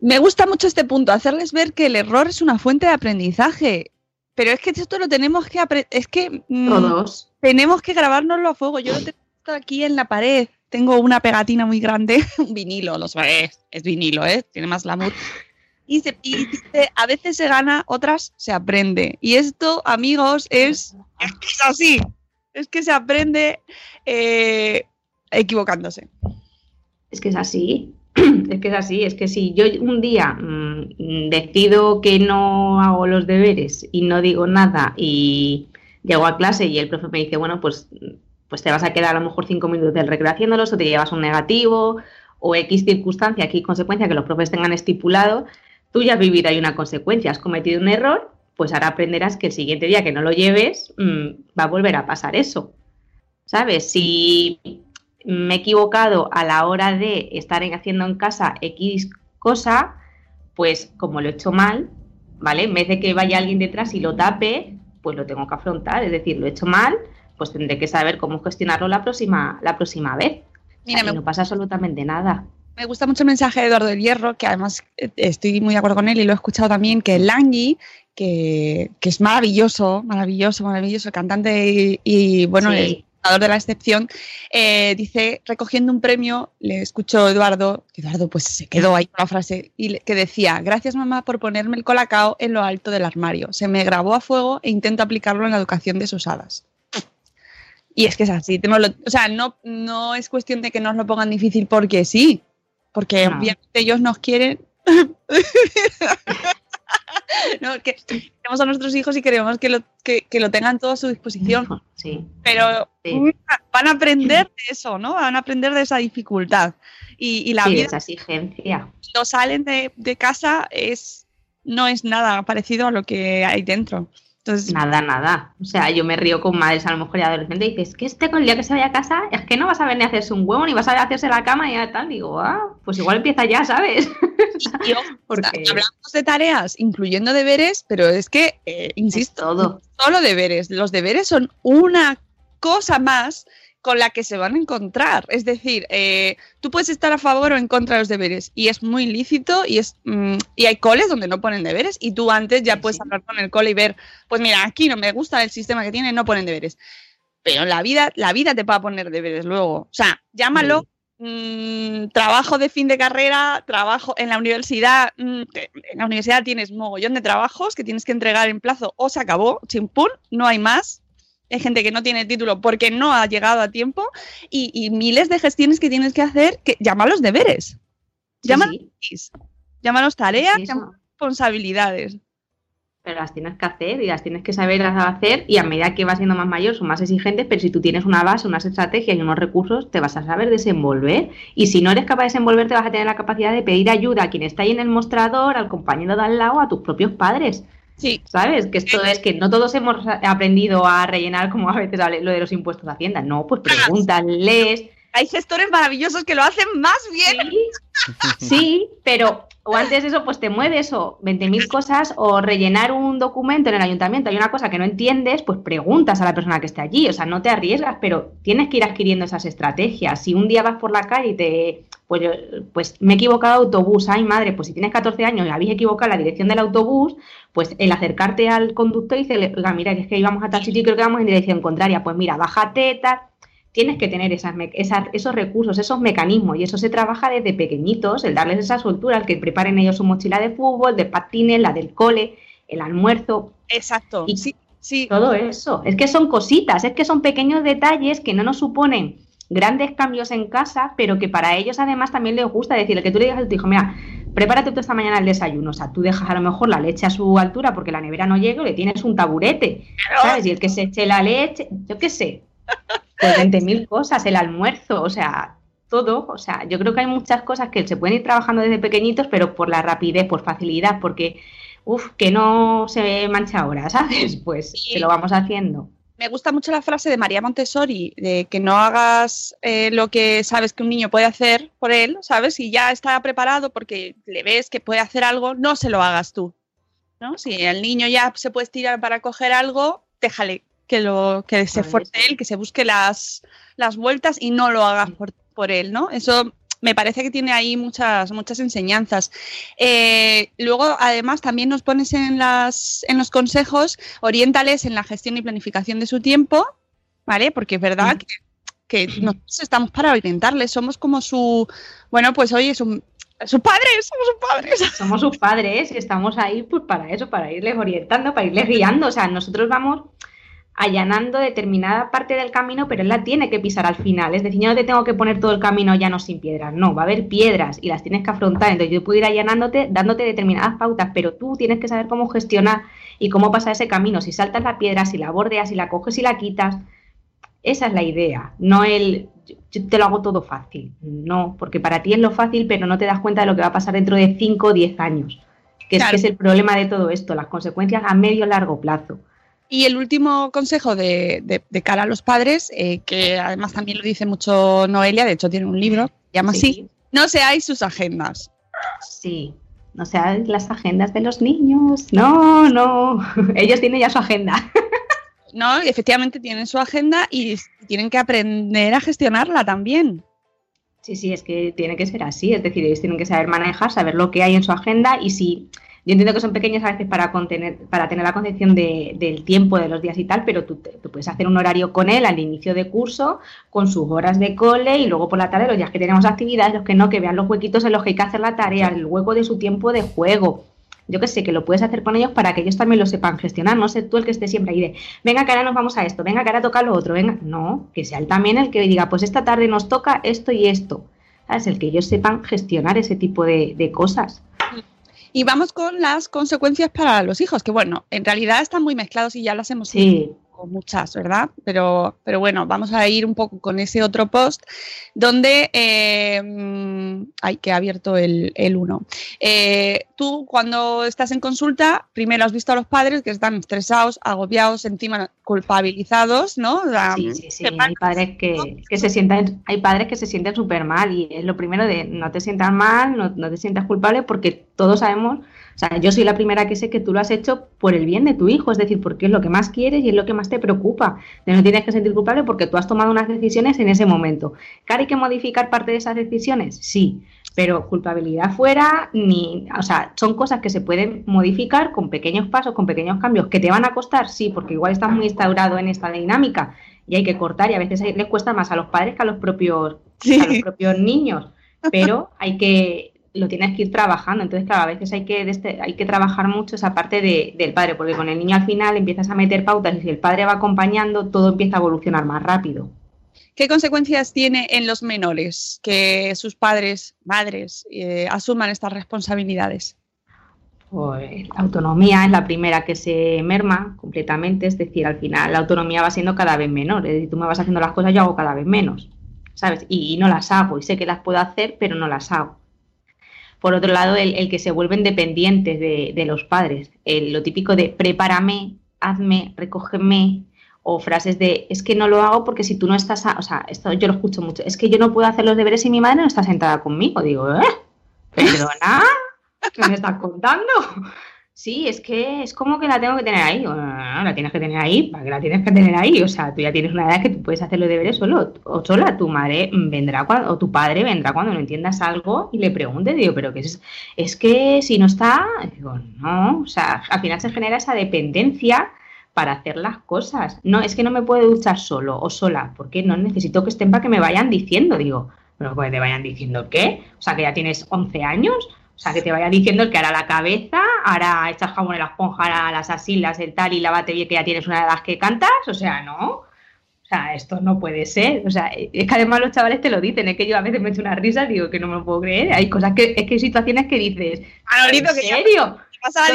Me gusta mucho este punto, hacerles ver que el error es una fuente de aprendizaje, pero es que esto lo tenemos que es que mm, tenemos que grabárnoslo a fuego. Yo lo tengo aquí en la pared, tengo una pegatina muy grande, un vinilo, lo sabes, es vinilo, ¿eh? tiene más glamour. Y, se, dice, a veces se gana, otras se aprende. Y esto, amigos, es, es así. Es que se aprende eh, equivocándose. Es que es así. Es que es así. Es que si yo un día mm, decido que no hago los deberes y no digo nada y llego a clase y el profe me dice, bueno, pues, pues te vas a quedar a lo mejor cinco minutos del recreo haciéndolos o te llevas un negativo o X circunstancia, X consecuencia que los profes tengan estipulado, tú ya has vivido ahí una consecuencia, has cometido un error, pues ahora aprenderás que el siguiente día que no lo lleves mm, va a volver a pasar eso. ¿Sabes? Si me he equivocado a la hora de estar en- haciendo en casa X cosa, pues como lo he hecho mal, ¿vale? En vez de que vaya alguien detrás y lo tape, pues lo tengo que afrontar. Es decir, lo he hecho mal, pues tendré que saber cómo gestionarlo la próxima, la próxima vez. Mira, me, no pasa absolutamente nada. Me gusta mucho el mensaje de Eduardo del Hierro, que además eh, estoy muy de acuerdo con él y lo he escuchado también, que Langui, que, que es maravilloso, maravilloso, maravilloso, cantante y, y, bueno, Sí. el de la excepción, eh, dice, recogiendo un premio, le escuchó Eduardo, que Eduardo pues se quedó ahí con la frase, y le- que decía, gracias mamá por ponerme el colacao en lo alto del armario, se me grabó a fuego e intento aplicarlo en la educación de sus hadas. Y es que es así, lo- o sea, no, no es cuestión de que nos lo pongan difícil porque sí, porque No. obviamente ellos nos quieren. no, que queremos a nuestros hijos y queremos que lo, que, que lo tengan todo a su disposición, Sí. pero Sí. van a aprender de eso, ¿no? Van a aprender de esa dificultad. Y, y la Sí, vida esa exigencia. cuando salen de, de casa es, no es nada parecido a lo que hay dentro. Entonces, Nada, nada. O sea, yo me río con madres a lo mejor y adolescentes y dices, es que este con el día que se vaya a casa es que no vas a ver ni hacerse un huevo ni vas a hacerse la cama y ya tal. Digo, ah, pues igual empieza ya, ¿sabes? y, ojo, Porque- hablamos de tareas, incluyendo deberes, pero es que, eh, insisto, todo. solo deberes. Los deberes son una cosa más con la que se van a encontrar. Es decir, eh, tú puedes estar a favor o en contra de los deberes y es muy lícito y es mm, y hay coles donde no ponen deberes y tú antes ya Sí, puedes sí. hablar con el cole y ver, pues mira, aquí no me gusta el sistema que tiene, no ponen deberes. Pero la vida, la vida te va a poner deberes luego. O sea, llámalo mm, trabajo de fin de carrera, trabajo en la universidad. mm, te- en la universidad tienes mogollón de trabajos que tienes que entregar en plazo o se acabó, chimpún, no hay más. Hay gente que no tiene título porque no ha llegado a tiempo y, y miles de gestiones que tienes que hacer que llámalos deberes. Sí, Llámalos, sí, llámalos tareas, sí, llámalos responsabilidades. Pero las tienes que hacer y las tienes que saber hacer y a medida que vas siendo más mayor son más exigentes, pero si tú tienes una base, unas estrategias y unos recursos, te vas a saber desenvolver. Y si no eres capaz de desenvolverte, vas a tener la capacidad de pedir ayuda a quien está ahí en el mostrador, al compañero de al lado, a tus propios padres. Sí, ¿Sabes? Que esto es que no todos hemos aprendido a rellenar como a veces lo de los impuestos de Hacienda. No, pues preguntas, lees. hay gestores maravillosos que lo hacen más bien. Sí, sí, pero o antes de eso, pues te mueves o 20.000 cosas o rellenar un documento en el ayuntamiento. Hay una cosa que no entiendes, pues preguntas a la persona que esté allí. O sea, no te arriesgas, pero tienes que ir adquiriendo esas estrategias. Si un día vas por la calle y te. Pues, pues me he equivocado de autobús. Ay, madre, pues si tienes 14 años y habéis equivocado la dirección del autobús, pues el acercarte al conductor y decirle, oiga, mira, es que íbamos a tal sitio y creo que vamos en dirección contraria. Pues mira, bájate, tal tienes que tener esas, esas- esos recursos, esos mecanismos, y eso se trabaja desde pequeñitos, el darles esa soltura, el que preparen ellos su mochila de fútbol, de patines, la del cole, el almuerzo, Exacto. Y- sí, sí. todo eso. Es que son cositas, es que son pequeños detalles que no nos suponen grandes cambios en casa, pero que para ellos además también les gusta decirle que tú le digas a tu hijo, mira, prepárate tú esta mañana el desayuno, o sea, tú dejas a lo mejor la leche a su altura porque la nevera no llega y le tienes un taburete, ¿sabes? Y el que se eche la leche, yo qué sé, pues 20.000 cosas, el almuerzo, o sea, todo, o sea, yo creo que hay muchas cosas que se pueden ir trabajando desde pequeñitos, pero por la rapidez, por facilidad, porque, uff, que no se mancha ahora, ¿sabes? Pues Sí. se lo vamos haciendo. Me gusta mucho la frase de María Montessori de que no hagas eh, lo que sabes que un niño puede hacer por él, ¿sabes? Si ya está preparado porque le ves que puede hacer algo, no se lo hagas tú. ¿no? Si el niño ya se puede estirar para coger algo, déjale que, lo, que se está. él, que se busque las, las vueltas y no lo hagas por, por él, ¿no? Eso me parece que tiene ahí muchas, muchas enseñanzas. Eh, luego, además, también nos pones en, las, en los consejos, oriéntales en la gestión y planificación de su tiempo, ¿vale? Porque es verdad que, que nosotros estamos para orientarles, somos como su, bueno, pues oye, su, sus padres, somos sus padres. Somos sus padres y estamos ahí pues para eso, para irles orientando, para irles guiando. O sea, nosotros vamos allanando determinada parte del camino, pero él la tiene que pisar al final. Es decir, yo no te tengo que poner todo el camino llano sin piedras. No, va a haber piedras y las tienes que afrontar. Entonces yo puedo ir allanándote, dándote determinadas pautas, pero tú tienes que saber cómo gestionar y cómo pasar ese camino. Si saltas la piedra, si la bordeas, si la coges y la quitas. Esa es la idea, no el yo- te lo hago todo fácil. No, porque para ti es lo fácil, pero no te das cuenta de lo que va a pasar dentro de 5 o 10 años. Que es, que es el problema de todo esto, las consecuencias a medio y largo plazo. Y el último consejo de, de- de cara a los padres, eh, que además también lo dice mucho Noelia, de hecho tiene un libro, se llama así, Sí, no seáis sus agendas. sí. No sean las agendas de los niños. No, no. Ellos tienen ya su agenda. ¿no? Efectivamente tienen su agenda y tienen que aprender a gestionarla también. Sí, sí, es que tiene que ser así. Es decir, ellos tienen que saber manejar, saber lo que hay en su agenda y si. Yo entiendo que son pequeños a veces para, contener, para tener la concepción de- del tiempo, de los días y tal, pero tú, te- tú puedes hacer un horario con él al inicio de curso, con sus horas de cole y luego por la tarde, los días que tenemos actividades, los que no, que vean los huequitos en los que hay que hacer la tarea, el hueco de su tiempo de juego. Yo que sé, que lo puedes hacer con ellos para que ellos también lo sepan gestionar. No sé tú el que esté siempre ahí de, venga, que ahora nos vamos a esto, venga, que ahora toca lo otro, venga. No, que sea él también el que diga, pues esta tarde nos toca esto y esto. ¿Sabes? El que ellos sepan gestionar ese tipo de, de cosas. Y vamos con las consecuencias para los hijos, que bueno, en realidad están muy mezclados y ya las hemos Sí, muchas, ¿verdad? Pero, pero bueno, vamos a ir un poco con ese otro post donde eh, mm, hay que ha abierto el, el uno. Eh, tú cuando estás en consulta, primero has visto a los padres que están estresados, agobiados, encima culpabilizados, ¿no? La- Sí, sí, sí. Hay padres que, que se sientan, hay padres que se sienten súper mal y es lo primero de no te sientas mal, no, no te sientas culpable porque todos sabemos, o sea, yo soy la primera que sé que tú lo has hecho por el bien de tu hijo, es decir, porque es lo que más quieres y es lo que más te preocupa. No tienes que sentir culpable porque tú has tomado unas decisiones en ese momento. ¿Que ahora hay que modificar parte de esas decisiones? Sí, pero culpabilidad fuera, ni, o sea, son cosas que se pueden modificar con pequeños pasos, con pequeños cambios, que te van a costar, sí, porque igual estás muy instaurado en esta dinámica y hay que cortar y a veces les cuesta más a los padres que a los propios, Sí. a los propios niños, pero hay que lo tienes que ir trabajando, entonces claro, a veces hay que deste- hay que trabajar mucho esa parte de- del padre, porque con el niño al final empiezas a meter pautas y si el padre va acompañando, todo empieza a evolucionar más rápido. ¿Qué consecuencias tiene en los menores que sus padres, madres, eh, asuman estas responsabilidades? Pues la autonomía es la primera que se merma completamente, es decir, al final la autonomía va siendo cada vez menor, es decir, tú me vas haciendo las cosas, yo hago cada vez menos, ¿sabes? Y, y no las hago, y sé que las puedo hacer, pero no las hago. Por otro lado, el, el que se vuelven dependientes de, de los padres, el- lo típico de prepárame, hazme, recógeme, o frases de es que no lo hago porque si tú no estás, a-", o sea, esto yo lo escucho mucho, es que yo no puedo hacer los deberes si mi madre no está sentada conmigo, digo, ¿eh? ¿Perdona? ¿Qué me estás contando? Sí, es que es como que la tengo que tener ahí. No, no, no, la tienes que tener ahí. ¿Para qué la tienes que tener ahí? O sea, tú ya tienes una edad que tú puedes hacer los deberes solo o sola. Tu madre vendrá cuando, o tu padre vendrá cuando no entiendas algo y le preguntes. Digo, pero que es, es que si no está, digo, no. O sea, al final se genera esa dependencia para hacer las cosas. No, es que no me puedo duchar solo o sola, porque no necesito que estén para que me vayan diciendo. Digo, pero que te vayan diciendo qué? O sea, que ya tienes 11 años. O sea, que te vaya diciendo el que hará la cabeza, ahora echas jabón en la esponja, hará las asilas, el tal, y lávate bien que ya tienes una edad que cantas. O sea, no. O sea, esto no puede ser. O sea, es que además los chavales te lo dicen. Es que yo a veces me echo una risa y digo que no me lo puedo creer. Hay cosas que, es que hay situaciones que dices, Manolito, ¿en que ya- serio? Vas a la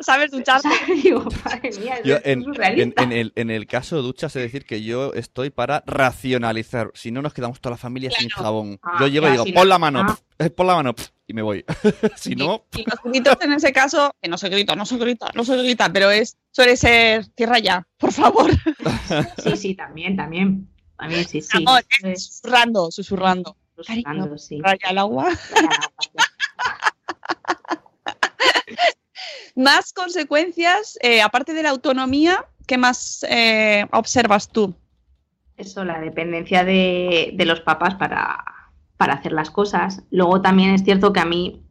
¿sabes ducharte? Digo, madre mía, Yo, es en, en- surrealista. en el, en el caso de duchas, es decir, que yo estoy para racionalizar. Si no, nos quedamos toda la familia sin jabón. Ah, yo llego y digo, si pon no- la mano, ah. pf, eh, pon la mano, pf, y me voy. si no, Y los gritos en ese caso, que no se grita, no se grita, no se grita, pero es suele ser tierra ya, por favor. Sí, sí, también, también. También, sí, sí. Amor, ¿eh? Pues, Susurrando, susurrando. susurrando, sí. Raya el agua. Más consecuencias, eh, aparte de la autonomía, ¿qué más eh, observas tú? Eso, la dependencia de, de los papás para, para hacer las cosas. Luego también es cierto que a mí,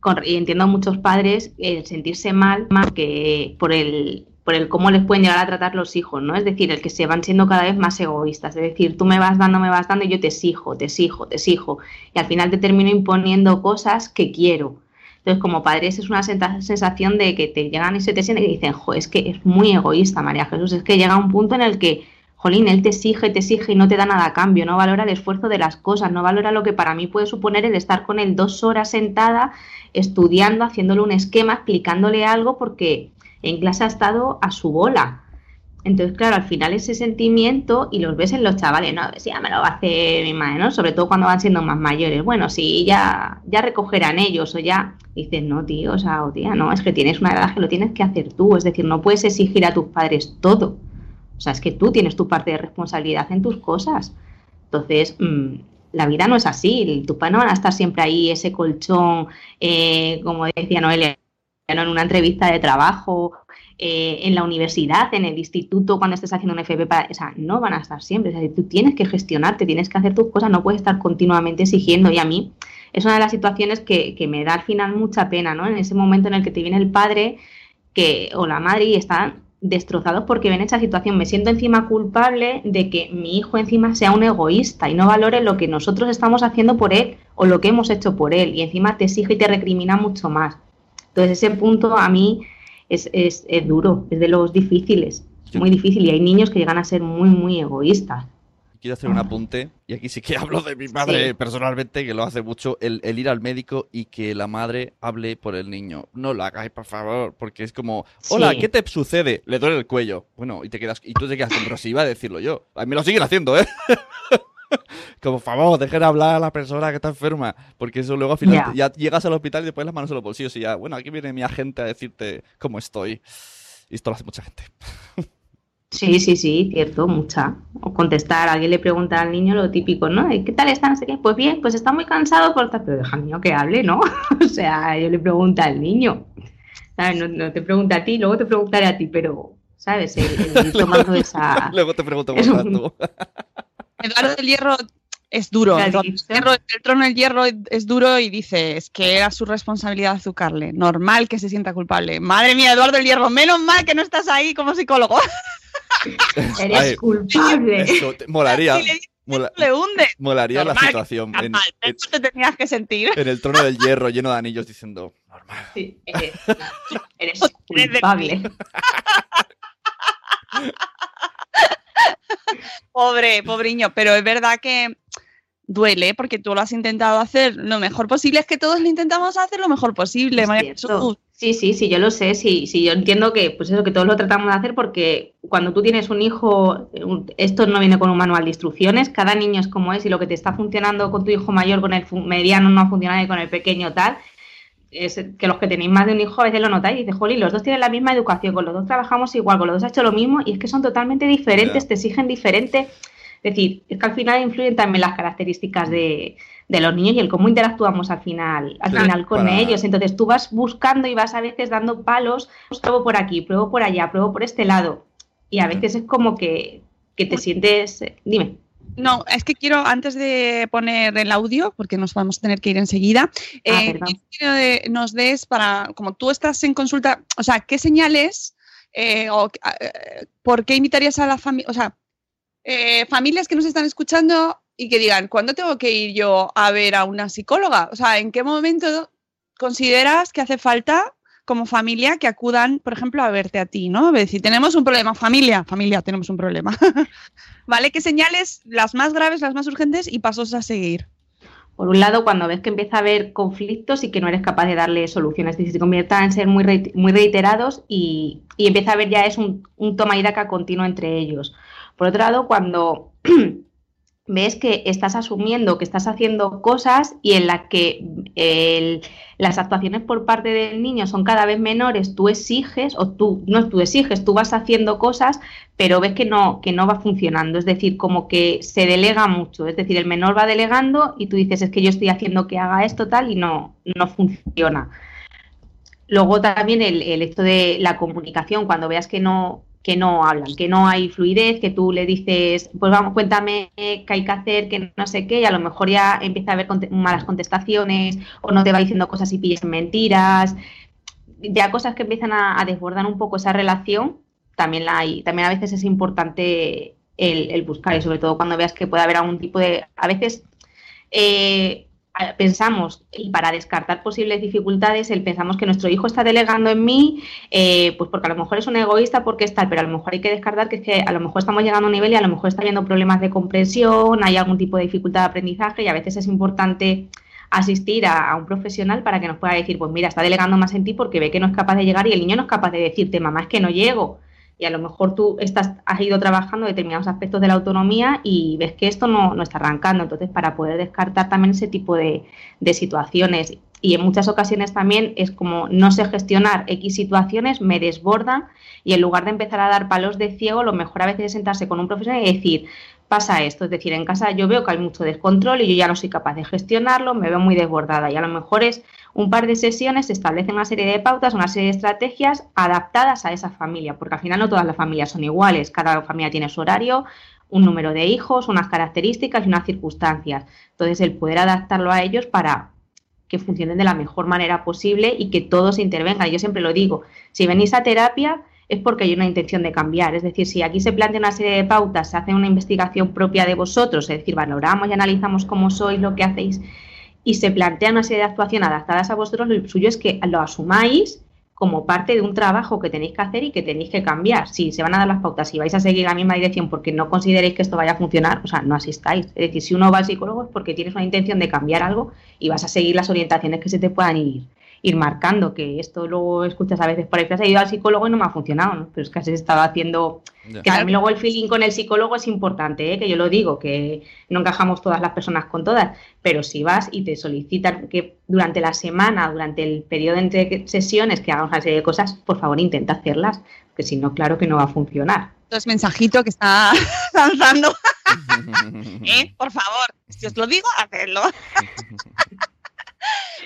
con- y entiendo a muchos padres, el sentirse mal más que por el, por el cómo les pueden llegar a tratar los hijos, ¿no? Es decir, el que se van siendo cada vez más egoístas. Es decir, tú me vas dando, me vas dando y yo te exijo, te exijo, te exijo. Y al final te termino imponiendo cosas que quiero. Entonces, como padres es una sensación de que te llegan y se te sienten y dicen, jo, es que es muy egoísta, María Jesús, es que llega un punto en el que, jolín, él te exige, te exige y no te da nada a cambio, no valora el esfuerzo de las cosas, no valora lo que para mí puede suponer el estar con él dos horas sentada, estudiando, haciéndole un esquema, explicándole algo, porque en clase ha estado a su bola. Entonces, claro, al final ese sentimiento, y los ves en los chavales, ¿no? A ver si ya me lo hacer mi madre, ¿no? Sobre todo cuando van siendo más mayores. Bueno, si ya, ya recogerán ellos o ya. Dices, no, tío, o sea, o tía, no, es que tienes una edad que lo tienes que hacer tú. Es decir, no puedes exigir a tus padres todo. O sea, es que tú tienes tu parte de responsabilidad en tus cosas. Entonces, mm, la vida no es así. Tus padres no van a estar siempre ahí, ese colchón, eh, como decía Noelia, ¿no? en una entrevista de trabajo, eh, en la universidad, en el instituto, cuando estés haciendo un FP, para, o sea, no van a estar siempre. O sea, tú tienes que gestionarte, tienes que hacer tus cosas, no puedes estar continuamente exigiendo. Y a mí es una de las situaciones que, que me da al final mucha pena, ¿no? En ese momento en el que te viene el padre que, o la madre y están destrozados porque ven esa situación. Me siento encima culpable de que mi hijo encima sea un egoísta y no valore lo que nosotros estamos haciendo por él o lo que hemos hecho por él. Y encima te exige y te recrimina mucho más. Entonces ese punto a mí es, es, es duro, es de los difíciles, muy difícil. Y hay niños que llegan a ser muy, muy egoístas. quiero hacer un apunte, y aquí sí que hablo de mi madre Sí. personalmente, que lo hace mucho, el, el ir al médico y que la madre hable por el niño. No lo hagáis, por favor, porque es como, hola, Sí. ¿qué te sucede? Le duele el cuello. Bueno, y te quedas, y tú te quedas pero si iba a decirlo yo. A mí me lo siguen haciendo, ¿eh? Como, favor, dejen hablar a la persona que está enferma. Porque eso luego al final ya. llegas al hospital y después las manos en los bolsillos y ya, bueno, aquí viene mi agente a decirte cómo estoy. Y esto lo hace mucha gente. Sí, sí, sí, cierto, mucha. O contestar, alguien le pregunta al niño lo típico, ¿no? ¿Qué tal está? No sé qué. Pues bien, pues está muy cansado por estar. Pero deja al niño que hable, ¿no? o sea, yo le pregunto al niño. ¿Sabes? No, no te pregunta a ti, luego te preguntaré a ti, pero, ¿sabes? El, el ir tomando esa. luego te pregunto cómo estás tú. Eduardo del Hierro es duro. El trono del hierro es duro y dice es que era su responsabilidad azucarle. Normal que se sienta culpable. Madre mía, Eduardo del Hierro, menos mal que no estás ahí como psicólogo. Eres Ay, culpable. Eso, te- molaría. Si le dices, mola- le hunde. molaría la Normal, situación en, Normal, en- ¿cómo te tenías que sentir? en el trono del hierro lleno de anillos diciendo, normal. Sí, eres, eres culpable. Pobre, pobreño, pero es verdad que duele porque tú lo has intentado hacer lo mejor posible. Es que todos lo intentamos hacer lo mejor posible. Es María. Sí, sí, sí, yo lo sé, sí, sí, yo entiendo que, pues eso, que todos lo tratamos de hacer porque cuando tú tienes un hijo, esto no viene con un manual de instrucciones, cada niño es como es y lo que te está funcionando con tu hijo mayor, con el mediano no ha funcionado y con el pequeño tal, es que los que tenéis más de un hijo a veces lo notáis y dices, jolín, los dos tienen la misma educación, con los dos trabajamos igual, con los dos ha hecho lo mismo y es que son totalmente diferentes, te exigen diferente. Es decir, es que al final influyen también las características de, de los niños y el cómo interactuamos al final, al final con Para- ellos. Entonces tú vas buscando y vas a veces dando palos, pruebo por aquí, pruebo por allá, pruebo por este lado. Y a veces es como que, que te sientes... Dime. No, es que quiero, antes de poner el audio, porque nos vamos a tener que ir enseguida, eh, quiero que nos des para, como tú estás en consulta, o sea, ¿qué señales eh, o eh, por qué invitarías a la familia, o sea, eh, familias que nos están escuchando y que digan, ¿cuándo tengo que ir yo a ver a una psicóloga? O sea, ¿en qué momento consideras que hace falta como familia que acudan, por ejemplo, a verte a ti, ¿no? Decir, tenemos un problema, familia, familia, tenemos un problema. ¿Vale? ¿Qué señales, las más graves, las más urgentes y pasos a seguir? Por un lado, cuando ves que empieza a haber conflictos y que no eres capaz de darle soluciones, es decir, se conviertan en ser muy reiterados y, y empieza a haber ya es un, un toma y daca continuo entre ellos. Por otro lado, cuando ves que estás asumiendo que estás haciendo cosas y en las que las actuaciones por parte del niño son cada vez menores, tú exiges, o tú, no tú exiges, tú vas haciendo cosas, pero ves que no, que no va funcionando. Es decir, como que se delega mucho. Es decir, el menor va delegando y tú dices, es que yo estoy haciendo que haga esto tal y no, no funciona. Luego también el, el hecho de la comunicación, cuando veas que no, que no hablan, que no hay fluidez, que tú le dices, pues vamos, cuéntame qué hay que hacer, que no sé qué, y a lo mejor ya empieza a haber malas contestaciones o no te va diciendo cosas y pillas mentiras, ya cosas que empiezan a, desbordar un poco esa relación, también la hay, también a veces es importante el, buscar y sobre todo cuando veas que puede haber algún tipo de, a veces eh, pensamos, y para descartar posibles dificultades, el pensamos que nuestro hijo está delegando en mí, eh, pues porque a lo mejor es un egoísta, porque es tal, pero a lo mejor hay que descartar que es que a lo mejor estamos llegando a un nivel y a lo mejor está habiendo problemas de comprensión, hay algún tipo de dificultad de aprendizaje y a veces es importante asistir a, a un profesional para que nos pueda decir, pues mira, está delegando más en ti porque ve que no es capaz de llegar y el niño no es capaz de decirte, mamá, es que no llego. Y a lo mejor tú estás, has ido trabajando determinados aspectos de la autonomía y ves que esto no, no está arrancando. Entonces, para poder descartar también ese tipo de, de situaciones. Y en muchas ocasiones también es como no sé gestionar X situaciones, me desbordan y en lugar de empezar a dar palos de ciego, lo mejor a veces es sentarse con un profesional y decir, pasa esto. Es decir, en casa yo veo que hay mucho descontrol y yo ya no soy capaz de gestionarlo, me veo muy desbordada y a lo mejor es un par de sesiones, se establecen una serie de pautas, una serie de estrategias adaptadas a esa familia, porque al final no todas las familias son iguales, cada familia tiene su horario, un número de hijos, unas características y unas circunstancias. Entonces, el poder adaptarlo a ellos para que funcionen de la mejor manera posible y que todos intervengan. Yo siempre lo digo, si venís a terapia es porque hay una intención de cambiar. Es decir, si aquí se plantea una serie de pautas, se hace una investigación propia de vosotros, es decir, valoramos y analizamos cómo sois, lo que hacéis, y se plantea una serie de actuaciones adaptadas a vosotros, lo suyo es que lo asumáis como parte de un trabajo que tenéis que hacer y que tenéis que cambiar. Si se van a dar las pautas, si vais a seguir la misma dirección porque no consideréis que esto vaya a funcionar, o sea, no asistáis. Es decir, si uno va al psicólogo es porque tienes una intención de cambiar algo y vas a seguir las orientaciones que se te puedan ir, ir marcando, que esto luego escuchas a veces por ahí, que has ido al psicólogo y no me ha funcionado, ¿no? pero es que has estado haciendo... Que también luego el feeling con el psicólogo es importante, ¿eh? que yo lo digo, que no encajamos todas las personas con todas, pero si vas y te solicitan que durante la semana, durante el periodo entre sesiones, que hagas una serie de cosas, por favor intenta hacerlas, porque si no, claro que no va a funcionar. Entonces, mensajito que está lanzando. ¿Eh? Por favor, si os lo digo, hacedlo.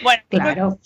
Bueno, claro.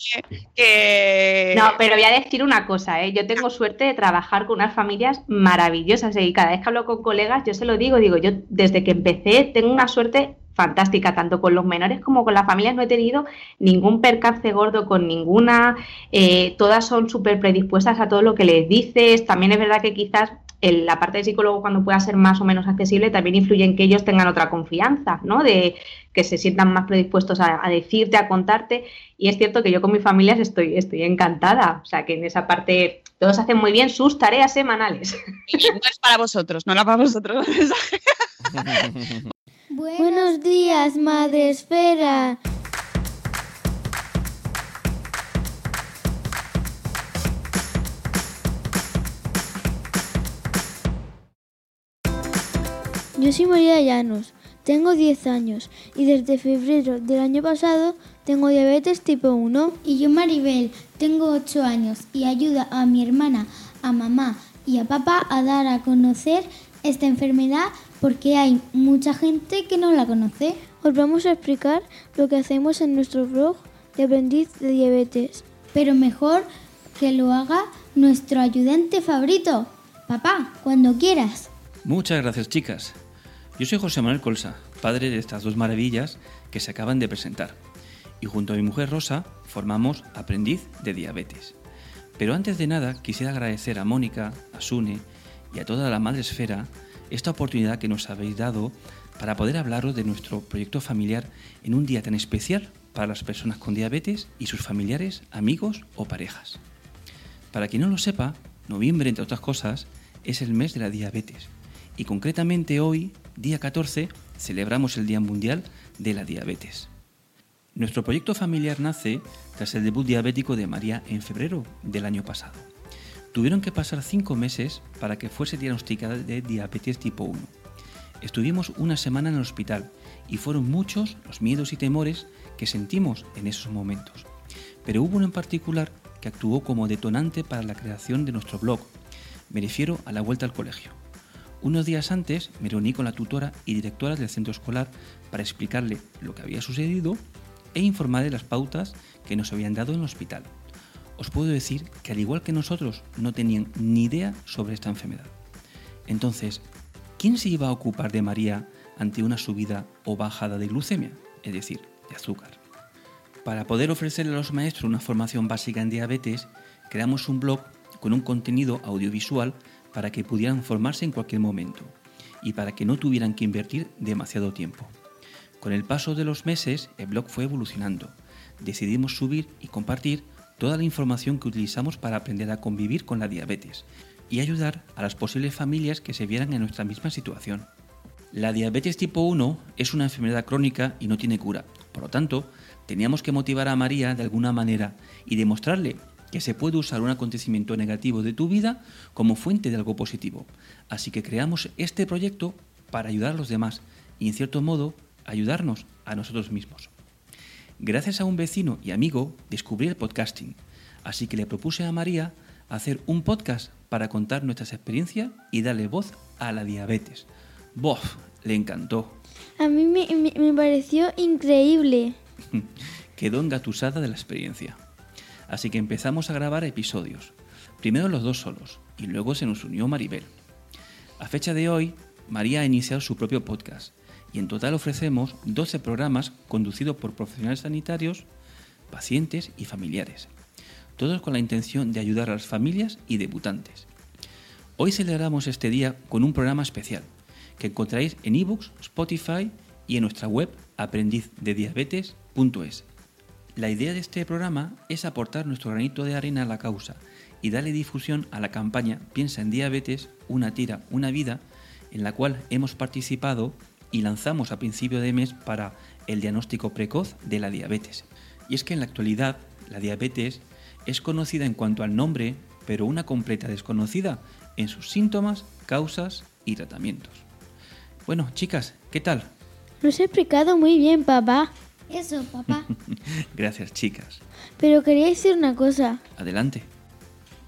No, pero voy a decir una cosa, ¿eh? yo tengo suerte de trabajar con unas familias maravillosas ¿eh? y cada vez que hablo con colegas yo se lo digo, digo, yo desde que empecé tengo una suerte fantástica, tanto con los menores como con las familias no he tenido ningún percance gordo con ninguna, eh, todas son súper predispuestas a todo lo que les dices, también es verdad que quizás la parte de psicólogo cuando pueda ser más o menos accesible también influye en que ellos tengan otra confianza, ¿no? De que se sientan más predispuestos a, decirte, a contarte. Y es cierto que yo con mis familias estoy, estoy encantada. O sea que en esa parte todos hacen muy bien sus tareas semanales. No es para vosotros, no era para vosotros. Buenos días, Madre Esfera. Yo soy María Llanos, tengo 10 años y desde febrero del año pasado tengo diabetes tipo 1. Y yo Maribel, tengo 8 años y ayudo a mi hermana, a mamá y a papá a dar a conocer esta enfermedad porque hay mucha gente que no la conoce. Os vamos a explicar lo que hacemos en nuestro blog de aprendiz de diabetes. Pero mejor que lo haga nuestro ayudante favorito. Papá, cuando quieras. Muchas gracias chicas. Yo soy José Manuel Colsa, padre de estas dos maravillas que se acaban de presentar, y junto a mi mujer Rosa formamos Aprendiz de Diabetes. Pero antes de nada quisiera agradecer a Mónica, a Sune y a toda la Madre Esfera esta oportunidad que nos habéis dado para poder hablaros de nuestro proyecto familiar en un día tan especial para las personas con diabetes y sus familiares, amigos o parejas. Para quien no lo sepa, noviembre, entre otras cosas, es el mes de la diabetes y concretamente hoy, día 14, celebramos el Día Mundial de la Diabetes. Nuestro proyecto familiar nace tras el debut diabético de María en febrero del año pasado. Tuvieron que pasar cinco meses para que fuese diagnosticada de diabetes tipo 1. Estuvimos una semana en el hospital y fueron muchos los miedos y temores que sentimos en esos momentos. Pero hubo uno en particular que actuó como detonante para la creación de nuestro blog. Me refiero a la vuelta al colegio. Unos días antes me reuní con la tutora y directora del centro escolar para explicarle lo que había sucedido e informarle de las pautas que nos habían dado en el hospital. Os puedo decir que al igual que nosotros no tenían ni idea sobre esta enfermedad. Entonces, ¿quién se iba a ocupar de María ante una subida o bajada de glucemia, es decir, de azúcar? Para poder ofrecerle a los maestros una formación básica en diabetes, creamos un blog con un contenido audiovisual para que pudieran formarse en cualquier momento y para que no tuvieran que invertir demasiado tiempo. Con el paso de los meses, el blog fue evolucionando. Decidimos subir y compartir toda la información que utilizamos para aprender a convivir con la diabetes y ayudar a las posibles familias que se vieran en nuestra misma situación. La diabetes tipo 1 es una enfermedad crónica y no tiene cura. Por lo tanto, teníamos que motivar a María de alguna manera y demostrarle que se puede usar un acontecimiento negativo de tu vida como fuente de algo positivo. Así que creamos este proyecto para ayudar a los demás y en cierto modo ayudarnos a nosotros mismos. Gracias a un vecino y amigo descubrí el podcasting, así que le propuse a María hacer un podcast para contar nuestras experiencias y darle voz a la diabetes. ¡Bof! Le encantó. A mí me, me pareció increíble. Quedó engatusada de la experiencia. Así que empezamos a grabar episodios. Primero los dos solos y luego se nos unió Maribel. A fecha de hoy, María ha iniciado su propio podcast y en total ofrecemos 12 programas conducidos por profesionales sanitarios, pacientes y familiares, todos con la intención de ayudar a las familias y debutantes. Hoy celebramos este día con un programa especial que encontraréis en ebooks, Spotify y en nuestra web aprendizdediabetes.es. La idea de este programa es aportar nuestro granito de arena a la causa y darle difusión a la campaña Piensa en diabetes, una tira, una vida, en la cual hemos participado y lanzamos a principio de mes para el diagnóstico precoz de la diabetes. Y es que en la actualidad la diabetes es conocida en cuanto al nombre, pero una completa desconocida en sus síntomas, causas y tratamientos. Bueno, chicas, ¿qué tal? Lo has explicado muy bien, papá. Eso, papá. Gracias, chicas. Pero quería decir una cosa. Adelante.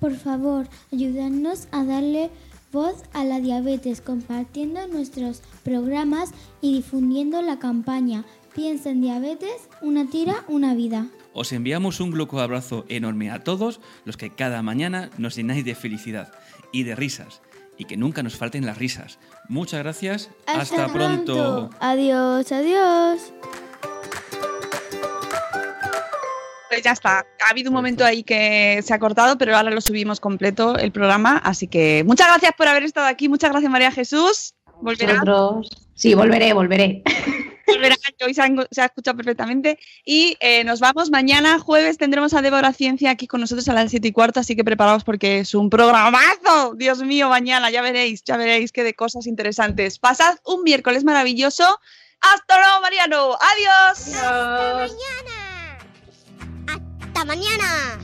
Por favor, ayúdanos a darle voz a la diabetes compartiendo nuestros programas y difundiendo la campaña Piensa en diabetes, una tira, una vida. Os enviamos un gloco abrazo enorme a todos los que cada mañana nos llenáis de felicidad y de risas y que nunca nos falten las risas. Muchas gracias. Hasta, pronto. Adiós, adiós. Pues ya está. Ha habido un momento ahí que se ha cortado, pero ahora lo subimos completo el programa. Así que muchas gracias por haber estado aquí. Muchas gracias, María Jesús. ¿Volverá? Vosotros- Sí, volveré, volveré. Volverá, hoy se ha, se ha escuchado perfectamente. Y eh, nos vamos. Mañana, jueves, tendremos a Débora Ciencia aquí con nosotros a las 7 y cuarto. Así que preparaos porque es un programazo. Dios mío, mañana ya veréis, ya veréis que de cosas interesantes. Pasad un miércoles maravilloso. Hasta luego, Mariano. Adiós. Hasta mañana. Hasta mañana.